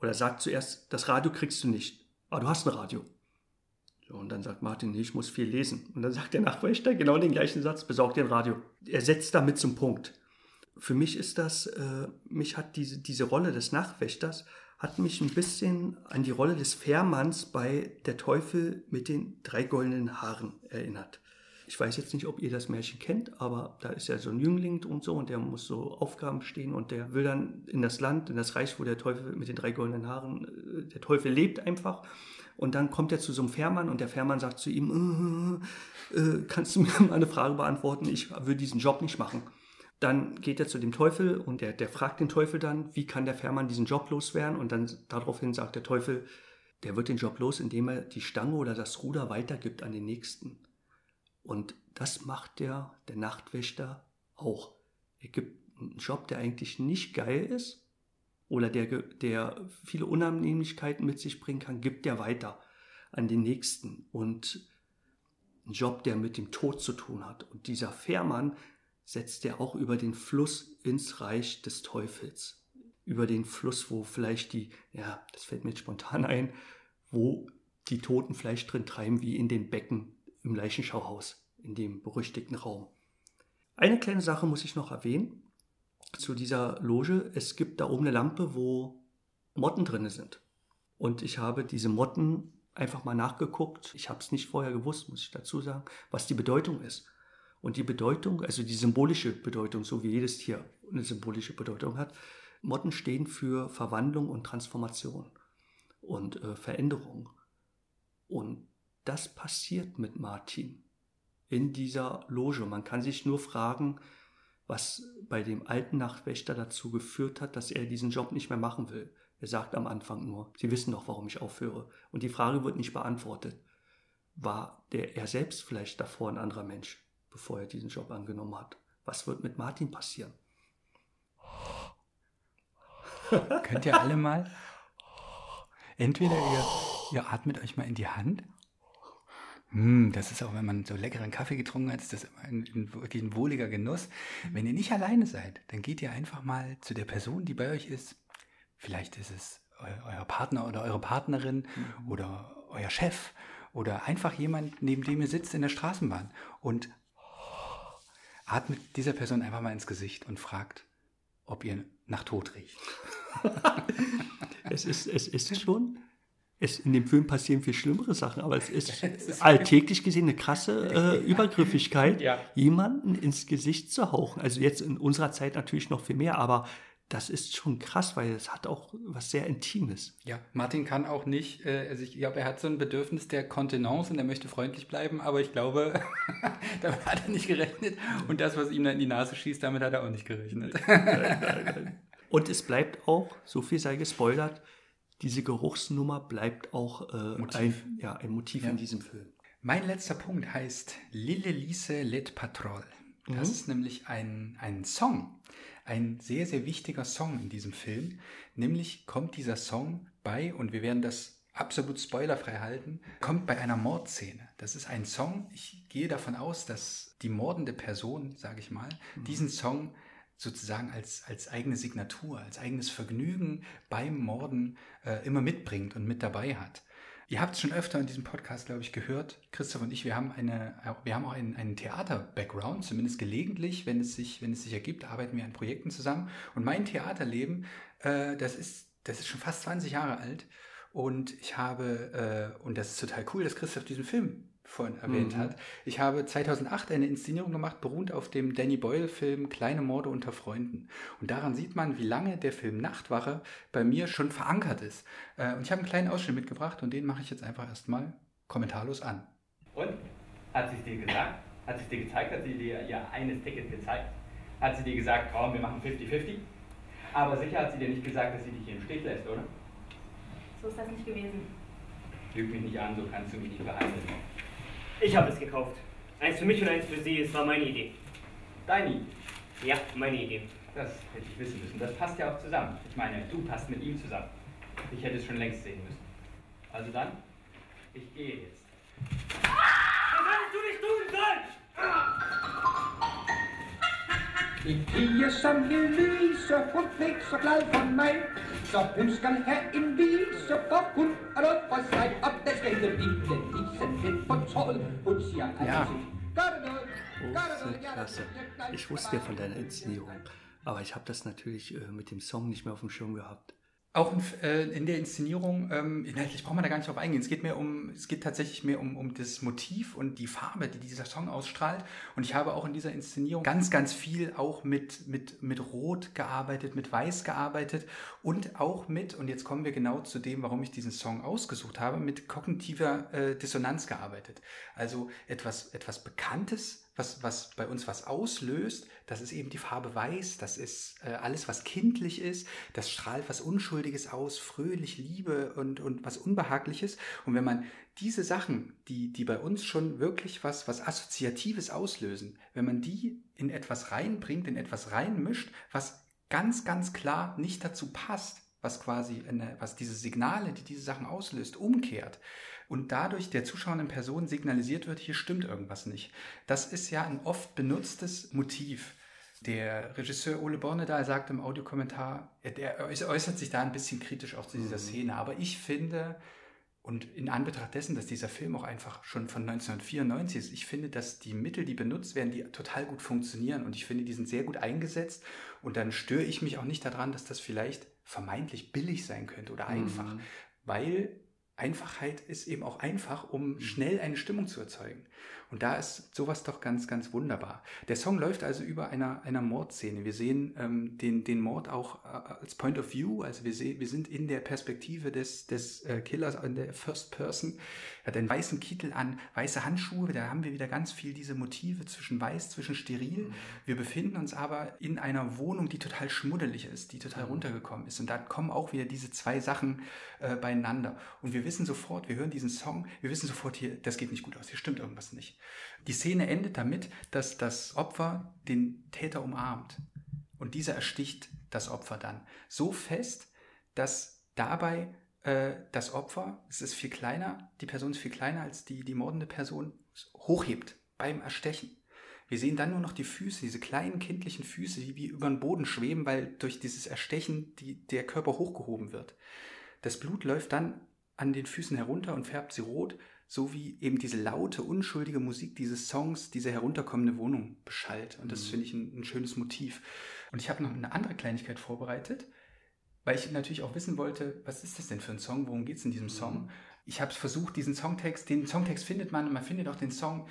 oder sagt zuerst, das Radio kriegst du nicht ah, du hast ein Radio. So, und dann sagt Martin, nee, ich muss viel lesen. Und dann sagt der Nachwächter genau den gleichen Satz, besorgt dir ein Radio. Er setzt damit zum Punkt. Für mich ist das, äh, mich hat diese, diese Rolle des Nachwächters, hat mich ein bisschen an die Rolle des Fährmanns bei Der Teufel mit den drei goldenen Haaren erinnert. Ich weiß jetzt nicht, ob ihr das Märchen kennt, aber da ist ja so ein Jüngling und so und der muss so Aufgaben stehen und der will dann in das Land, in das Reich, wo der Teufel mit den drei goldenen Haaren, äh, der Teufel lebt einfach. Und dann kommt er zu so einem Fährmann und der Fährmann sagt zu ihm, äh, äh, kannst du mir mal eine Frage beantworten? Ich würde diesen Job nicht machen. Dann geht er zu dem Teufel und der, der fragt den Teufel dann, wie kann der Fährmann diesen Job loswerden? Und dann daraufhin sagt der Teufel, der wird den Job los, indem er die Stange oder das Ruder weitergibt an den Nächsten. Und das macht der, der Nachtwächter auch. Er gibt einen Job, der eigentlich nicht geil ist oder der, der viele Unannehmlichkeiten mit sich bringen kann, gibt er weiter an den Nächsten. Und ein Job, der mit dem Tod zu tun hat. Und dieser Fährmann setzt er auch über den Fluss ins Reich des Teufels. Über den Fluss, wo vielleicht die, ja, das fällt mir jetzt spontan ein, wo die Toten Fleisch drin treiben, wie in den Becken im Leichenschauhaus, in dem berüchtigten Raum. Eine kleine Sache muss ich noch erwähnen zu dieser Loge. Es gibt da oben eine Lampe, wo Motten drin sind. Und ich habe diese Motten einfach mal nachgeguckt. Ich habe es nicht vorher gewusst, muss ich dazu sagen, was die Bedeutung ist. Und die Bedeutung, also die symbolische Bedeutung, so wie jedes Tier eine symbolische Bedeutung hat, Motten stehen für Verwandlung und Transformation und äh, Veränderung. Und das passiert mit Martin in dieser Loge. Man kann sich nur fragen, was bei dem alten Nachtwächter dazu geführt hat, dass er diesen Job nicht mehr machen will. Er sagt am Anfang nur, Sie wissen doch, warum ich aufhöre. Und die Frage wird nicht beantwortet. War der er selbst vielleicht davor ein anderer Mensch, bevor er diesen Job angenommen hat? Was wird mit Martin passieren? Könnt ihr alle mal, entweder ihr, ihr atmet euch mal in die Hand. Hm, das ist auch, wenn man so leckeren Kaffee getrunken hat, ist das immer ein, ein, wirklich ein wohliger Genuss. Wenn ihr nicht alleine seid, dann geht ihr einfach mal zu der Person, die bei euch ist, Vielleicht ist es euer Partner oder eure Partnerin mhm. oder euer Chef oder einfach jemand, neben dem ihr sitzt in der Straßenbahn und atmet dieser Person einfach mal ins Gesicht und fragt, ob ihr nach Tod riecht. [LAUGHS] es, ist, es ist schon, es, in dem Film passieren viel schlimmere Sachen, aber es ist, [LAUGHS] ist alltäglich gesehen eine krasse äh, [LAUGHS] Übergriffigkeit, ja. jemanden ins Gesicht zu hauchen. Also jetzt in unserer Zeit natürlich noch viel mehr, aber das ist schon krass, weil es hat auch was sehr Intimes. Ja, Martin kann auch nicht, äh, also ich glaube, er hat so ein Bedürfnis der Kontenance und er möchte freundlich bleiben, aber ich glaube, [LAUGHS] damit hat er nicht gerechnet und das, was ihm dann in die Nase schießt, damit hat er auch nicht gerechnet. und es bleibt auch, so viel sei gespoilert, diese Geruchsnummer bleibt auch äh, ein, ja, ein Motiv ja. in diesem Film. Mein letzter Punkt heißt Lille Lise Let Patrol. Das mhm. ist nämlich ein, ein Song, ein sehr, sehr wichtiger Song in diesem Film. Nämlich kommt dieser Song bei, und wir werden das absolut spoilerfrei halten, kommt bei einer Mordszene. Das ist ein Song, ich gehe davon aus, dass die mordende Person, sage ich mal, mhm. diesen Song sozusagen als, als eigene Signatur, als eigenes Vergnügen beim Morden äh, immer mitbringt und mit dabei hat. Ihr habt es schon öfter in diesem Podcast, glaube ich, gehört. Christoph und ich, wir haben, eine, wir haben auch einen, einen Theater-Background, zumindest gelegentlich, wenn es, sich, wenn es sich ergibt, arbeiten wir an Projekten zusammen. Und mein Theaterleben, äh, das, ist, das ist schon fast 20 Jahre alt. Und ich habe, äh, und das ist total cool, dass Christoph diesen Film vorhin erwähnt mhm. hat. Ich habe 2008 eine Inszenierung gemacht, beruht auf dem Danny Boyle-Film Kleine Morde unter Freunden. Und daran sieht man, wie lange der Film Nachtwache bei mir schon verankert ist. Äh, und ich habe einen kleinen Ausschnitt mitgebracht und den mache ich jetzt einfach erstmal kommentarlos an. Und? Hat sie es dir gesagt? Hat sie es dir gezeigt? Hat sie dir ihr eines Ticket gezeigt? Hat sie dir gesagt, komm, wir machen 50-50? Aber sicher hat sie dir nicht gesagt, dass sie dich hier im Stich lässt, oder? So ist das nicht gewesen. Lüg mich nicht an, so kannst du mich nicht behandeln. Ich habe es gekauft. Eins für mich und eins für Sie. Es war meine Idee. Deine Idee? Ja, meine Idee. Das hätte ich wissen müssen. Das passt ja auch zusammen. Ich meine, du passt mit ihm zusammen. Ich hätte es schon längst sehen müssen. Also dann, ich gehe jetzt. Was hättest du nicht tun sollen? Die piger som lyse, hun fik så glad for mig. Så hun skal have en vise, for hun er noget for sig. Og der skal ikke lille Lise lidt på tråd. Hun siger gør det noget. Klasse. Ich wusste ja von deiner Inszenierung, aber ich habe das natürlich äh, mit dem Song nicht mehr auf dem Schirm gehabt. Auch in, äh, in der Inszenierung, ähm, inhaltlich braucht man da gar nicht drauf eingehen. Es geht mehr um, es geht tatsächlich mehr um, um das Motiv und die Farbe, die dieser Song ausstrahlt. Und ich habe auch in dieser Inszenierung ganz, ganz viel auch mit, mit, mit Rot gearbeitet, mit Weiß gearbeitet und auch mit, und jetzt kommen wir genau zu dem, warum ich diesen Song ausgesucht habe, mit kognitiver äh, Dissonanz gearbeitet. Also etwas, etwas Bekanntes was, was bei uns was auslöst, das ist eben die Farbe weiß, das ist äh, alles, was kindlich ist, das strahlt was Unschuldiges aus, fröhlich, Liebe und, und was Unbehagliches. Und wenn man diese Sachen, die, die bei uns schon wirklich was, was Assoziatives auslösen, wenn man die in etwas reinbringt, in etwas reinmischt, was ganz, ganz klar nicht dazu passt, was quasi, eine, was diese Signale, die diese Sachen auslöst, umkehrt und dadurch der zuschauenden Person signalisiert wird, hier stimmt irgendwas nicht. Das ist ja ein oft benutztes Motiv. Der Regisseur Ole Borne da sagt im Audiokommentar, er äußert sich da ein bisschen kritisch auch zu dieser mhm. Szene, aber ich finde, und in Anbetracht dessen, dass dieser Film auch einfach schon von 1994 ist, ich finde, dass die Mittel, die benutzt werden, die total gut funktionieren und ich finde, die sind sehr gut eingesetzt und dann störe ich mich auch nicht daran, dass das vielleicht vermeintlich billig sein könnte oder einfach, mhm. weil Einfachheit ist eben auch einfach, um mhm. schnell eine Stimmung zu erzeugen. Und da ist sowas doch ganz, ganz wunderbar. Der Song läuft also über einer, einer Mordszene. Wir sehen ähm, den, den Mord auch äh, als Point of View. Also wir, sehen, wir sind in der Perspektive des, des äh, Killers, in der First Person. Er hat einen weißen Kittel an, weiße Handschuhe. Da haben wir wieder ganz viel diese Motive zwischen weiß, zwischen steril. Mhm. Wir befinden uns aber in einer Wohnung, die total schmuddelig ist, die total mhm. runtergekommen ist. Und da kommen auch wieder diese zwei Sachen äh, beieinander. Und wir wissen sofort, wir hören diesen Song, wir wissen sofort hier, das geht nicht gut aus, hier stimmt irgendwas nicht. Die Szene endet damit, dass das Opfer den Täter umarmt. Und dieser ersticht das Opfer dann so fest, dass dabei äh, das Opfer, es ist viel kleiner, die Person ist viel kleiner als die, die mordende Person, hochhebt beim Erstechen. Wir sehen dann nur noch die Füße, diese kleinen kindlichen Füße, die wie über den Boden schweben, weil durch dieses Erstechen die, der Körper hochgehoben wird. Das Blut läuft dann an den Füßen herunter und färbt sie rot, so wie eben diese laute, unschuldige Musik dieses Songs diese herunterkommende Wohnung beschallt. Und das mhm. finde ich ein, ein, schönes Motiv. Und ich habe noch eine andere Kleinigkeit vorbereitet, weil ich natürlich auch wissen wollte, was ist das denn für ein Song, worum geht es in diesem Song? Mhm. Ich habe versucht, diesen Songtext, den Songtext findet man, man findet auch den Song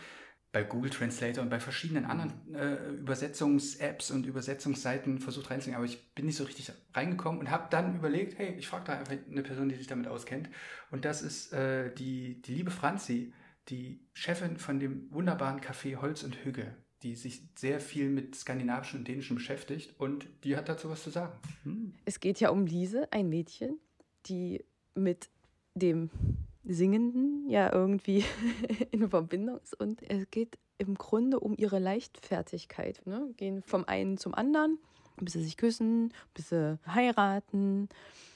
bei Google Translator und bei verschiedenen anderen äh, Übersetzungs-Apps und Übersetzungsseiten versucht reinzulegen, aber ich bin nicht so richtig reingekommen und habe dann überlegt, hey, ich frage da einfach eine Person, die sich damit auskennt. Und das ist äh, die, die liebe Franzi, die Chefin von dem wunderbaren Café Holz und Hügge, die sich sehr viel mit skandinavischen und dänischen beschäftigt und die hat dazu was zu sagen. Hm. Es geht ja um Lise, ein Mädchen, die mit dem Singenden ja irgendwie [LAUGHS] in Verbindung ist. Und es geht im Grunde um ihre Leichtfertigkeit. Ne? Gehen vom einen zum anderen, bis sie sich küssen, bis sie heiraten.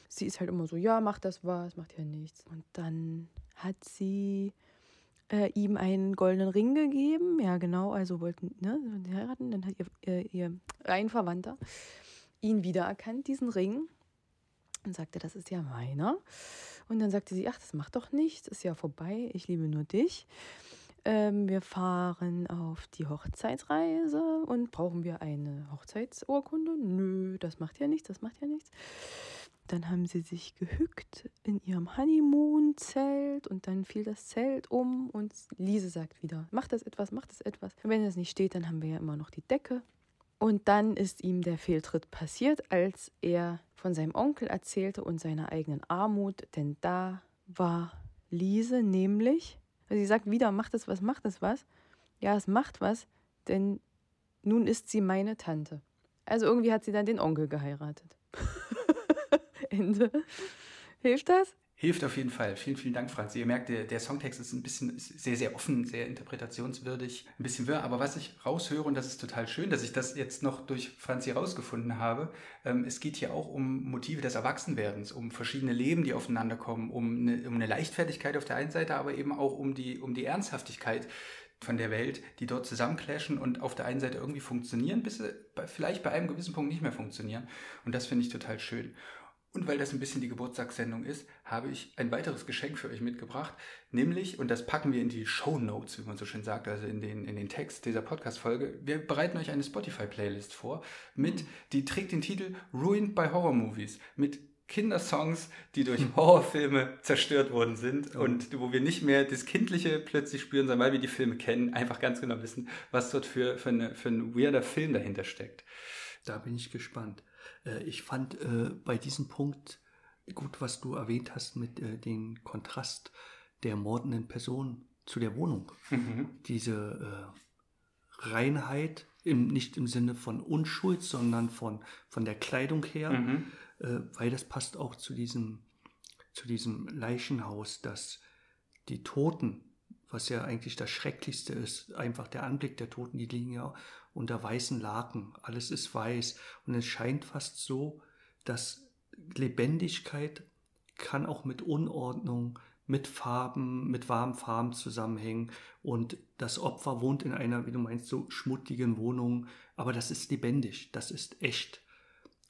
Sie ist halt immer so, ja, mach das was, macht ja nichts. Und dann hat sie äh, ihm einen goldenen Ring gegeben. Ja, genau, also wollten ne, heiraten. Dann hat ihr, ihr, ihr ein Verwandter ihn wiedererkannt, diesen Ring. Und sagte, das ist ja meiner. Und dann sagte sie, ach, das macht doch nichts, ist ja vorbei, ich liebe nur dich. Ähm, wir fahren auf die Hochzeitsreise und brauchen wir eine Hochzeitsurkunde? Nö, das macht ja nichts, das macht ja nichts. Dann haben sie sich gehückt in ihrem Honeymoon-Zelt und dann fiel das Zelt um und Lise sagt wieder, mach das etwas, mach das etwas. Wenn das nicht steht, dann haben wir ja immer noch die Decke. Und dann ist ihm der Fehltritt passiert, als er von seinem Onkel erzählte und seiner eigenen Armut, denn da war Lise nämlich, also sie sagt wieder, macht es was, macht es was. Ja, es macht was, denn nun ist sie meine Tante. Also irgendwie hat sie dann den Onkel geheiratet. [LAUGHS] Ende. Hilft das? Hilft auf jeden Fall. Vielen, vielen Dank, Franz. Ihr merkt, der, der Songtext ist ein bisschen ist sehr, sehr offen, sehr interpretationswürdig, ein bisschen wirr. Aber was ich raushöre, und das ist total schön, dass ich das jetzt noch durch Franzi rausgefunden habe, ähm, es geht hier auch um Motive des Erwachsenwerdens, um verschiedene Leben, die aufeinander kommen, um eine, um eine Leichtfertigkeit auf der einen Seite, aber eben auch um die, um die Ernsthaftigkeit von der Welt, die dort zusammenclashen und auf der einen Seite irgendwie funktionieren, bis sie vielleicht bei einem gewissen Punkt nicht mehr funktionieren. Und das finde ich total schön. Und weil das ein bisschen die Geburtstagssendung ist, habe ich ein weiteres Geschenk für euch mitgebracht, nämlich, und das packen wir in die Show Notes, wie man so schön sagt, also in den, in den Text dieser Podcast-Folge. Wir bereiten euch eine Spotify-Playlist vor, mit, die trägt den Titel Ruined by Horror Movies, mit Kindersongs, die durch hm. Horrorfilme zerstört worden sind oh. und wo wir nicht mehr das Kindliche plötzlich spüren, sondern weil wir die Filme kennen, einfach ganz genau wissen, was dort für, für, eine, für ein weirder Film dahinter steckt. Da bin ich gespannt. Äh, ich fand äh, bei diesem Punkt gut, was du erwähnt hast mit äh, dem Kontrast der mordenden Person zu der Wohnung. Mhm. Diese Reinheit, im, nicht im Sinne von Unschuld, sondern von, von der Kleidung her, Mhm. äh, weil das passt auch zu diesem, zu diesem Leichenhaus, dass die Toten, was ja eigentlich das Schrecklichste ist, einfach der Anblick der Toten, die liegen ja unter weißen Laken, alles ist weiß. Und es scheint fast so, dass Lebendigkeit kann auch mit Unordnung, mit Farben, mit warmen Farben zusammenhängen. Und das Opfer wohnt in einer, wie du meinst, so schmuttigen Wohnung, aber das ist lebendig, das ist echt.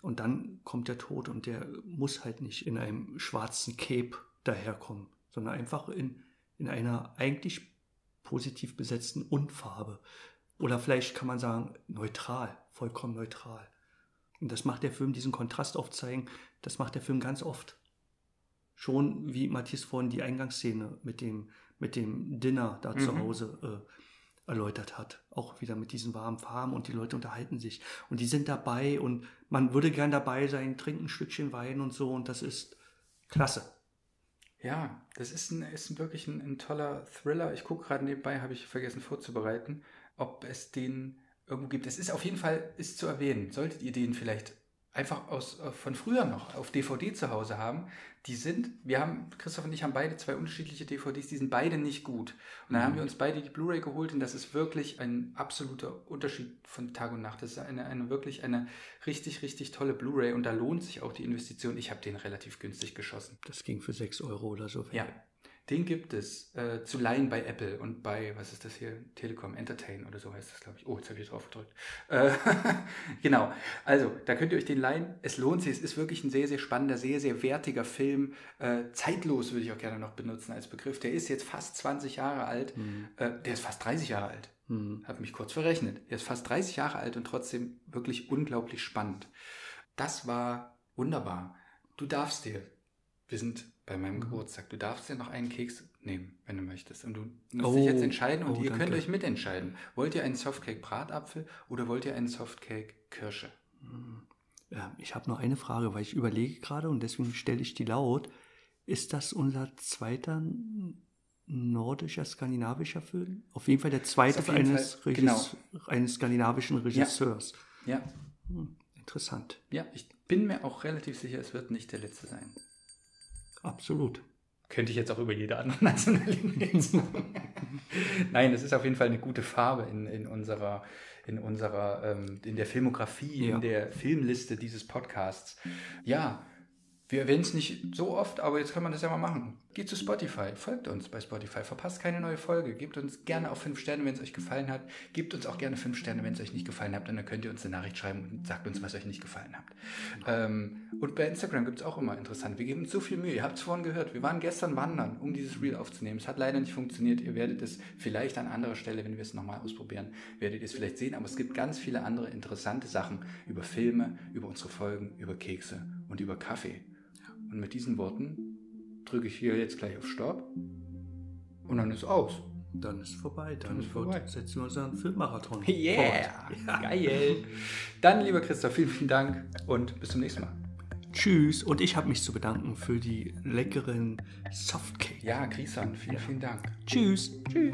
Und dann kommt der Tod und der muss halt nicht in einem schwarzen Cape daherkommen, sondern einfach in, in einer eigentlich positiv besetzten Unfarbe. Oder vielleicht kann man sagen, neutral, vollkommen neutral. Und das macht der Film, diesen Kontrast aufzeigen, das macht der Film ganz oft. Schon wie Matthias vorhin die Eingangsszene mit dem, mit dem Dinner da zu Mhm. Hause äh, erläutert hat. Auch wieder mit diesen warmen Farben und die Leute unterhalten sich. Und die sind dabei und man würde gern dabei sein, trinken ein Stückchen Wein und so und das ist klasse. Ja, das ist, ein, ist wirklich ein, ein toller Thriller. Ich gucke gerade nebenbei, habe ich vergessen vorzubereiten, ob es den irgendwo gibt. Es ist auf jeden Fall ist zu erwähnen. Solltet ihr den vielleicht einfach aus, äh, von früher noch auf DVD zu Hause haben, die sind, wir haben, Christoph und ich haben beide zwei unterschiedliche DVDs, die sind beide nicht gut. Und dann haben wir uns beide die Blu-ray geholt und das ist wirklich ein absoluter Unterschied von Tag und Nacht. Das ist eine, eine wirklich eine richtig, richtig tolle Blu-ray und da lohnt sich auch die Investition. Ich habe den relativ günstig geschossen. Das ging für 6 Euro oder so. Ja, den gibt es äh, zu leihen bei Apple und bei, was ist das hier, Telekom Entertain oder so heißt das, glaube ich. Oh, jetzt habe ich drauf gedrückt. Äh, [LAUGHS] genau, also da könnt ihr euch den leihen. Es lohnt sich, es ist wirklich ein sehr, sehr spannender, sehr, sehr wertiger Film. Äh, zeitlos würde ich auch gerne noch benutzen als Begriff. Der ist jetzt fast 20 Jahre alt. Äh, der ist fast 30 Jahre alt. Mhm. Habe mich kurz verrechnet. Er ist fast 30 Jahre alt und trotzdem wirklich unglaublich spannend. Das war wunderbar. Du darfst dir, wir sind bei Mhm. meinem Geburtstag, du darfst dir noch einen Keks nehmen, wenn du möchtest. Und du musst Oh, dich jetzt entscheiden und oh, ihr könnt danke. euch mitentscheiden. Wollt ihr einen Softcake Bratapfel oder wollt ihr einen Softcake Kirsche? Ja, ich habe noch eine Frage, weil ich überlege gerade und deswegen stelle ich die laut. Ist das unser zweiter nordischer, skandinavischer Film? Auf jeden Fall der zweite eines, Fall- genau. Eines skandinavischen Regisseurs. Ja, Interessant. ja, ich bin mir auch relativ sicher, es wird nicht der letzte sein. Absolut. Könnte ich jetzt auch über jede andere [LAUGHS] Nationalität sagen. Nein, es ist auf jeden Fall eine gute Farbe in, in unserer, in unserer, ähm, in der Filmografie, Ja. in der Filmliste dieses Podcasts. Ja, wir erwähnen es nicht so oft, aber jetzt kann man das ja mal machen. Geht zu Spotify, folgt uns bei Spotify, verpasst keine neue Folge, gebt uns gerne auch fünf Sterne, wenn es euch gefallen hat. Gebt uns auch gerne fünf Sterne, wenn es euch nicht gefallen hat, und dann könnt ihr uns eine Nachricht schreiben und sagt uns, was euch nicht gefallen hat. Ähm, und bei Instagram gibt es auch immer interessant. Wir geben uns so viel Mühe. Ihr habt es vorhin gehört. Wir waren gestern wandern, um dieses Reel aufzunehmen. Es hat leider nicht funktioniert. Ihr werdet es vielleicht an anderer Stelle, wenn wir es nochmal ausprobieren, werdet ihr es vielleicht sehen. Aber es gibt ganz viele andere interessante Sachen über Filme, über unsere Folgen, über Kekse und über Kaffee. Und mit diesen Worten drücke ich hier jetzt gleich auf Stopp und dann ist aus. Dann ist vorbei. Dann, Dann ist vorbei. setzen wir unseren Filmmarathon [LAUGHS] Yeah! fort. Geil! Dann, lieber Christoph, vielen, vielen Dank und bis zum nächsten Mal. Tschüss. Und ich habe mich zu bedanken für die leckeren Softcake. Ja, Grisan, vielen, vielen Dank. Tschüss. Tschüss.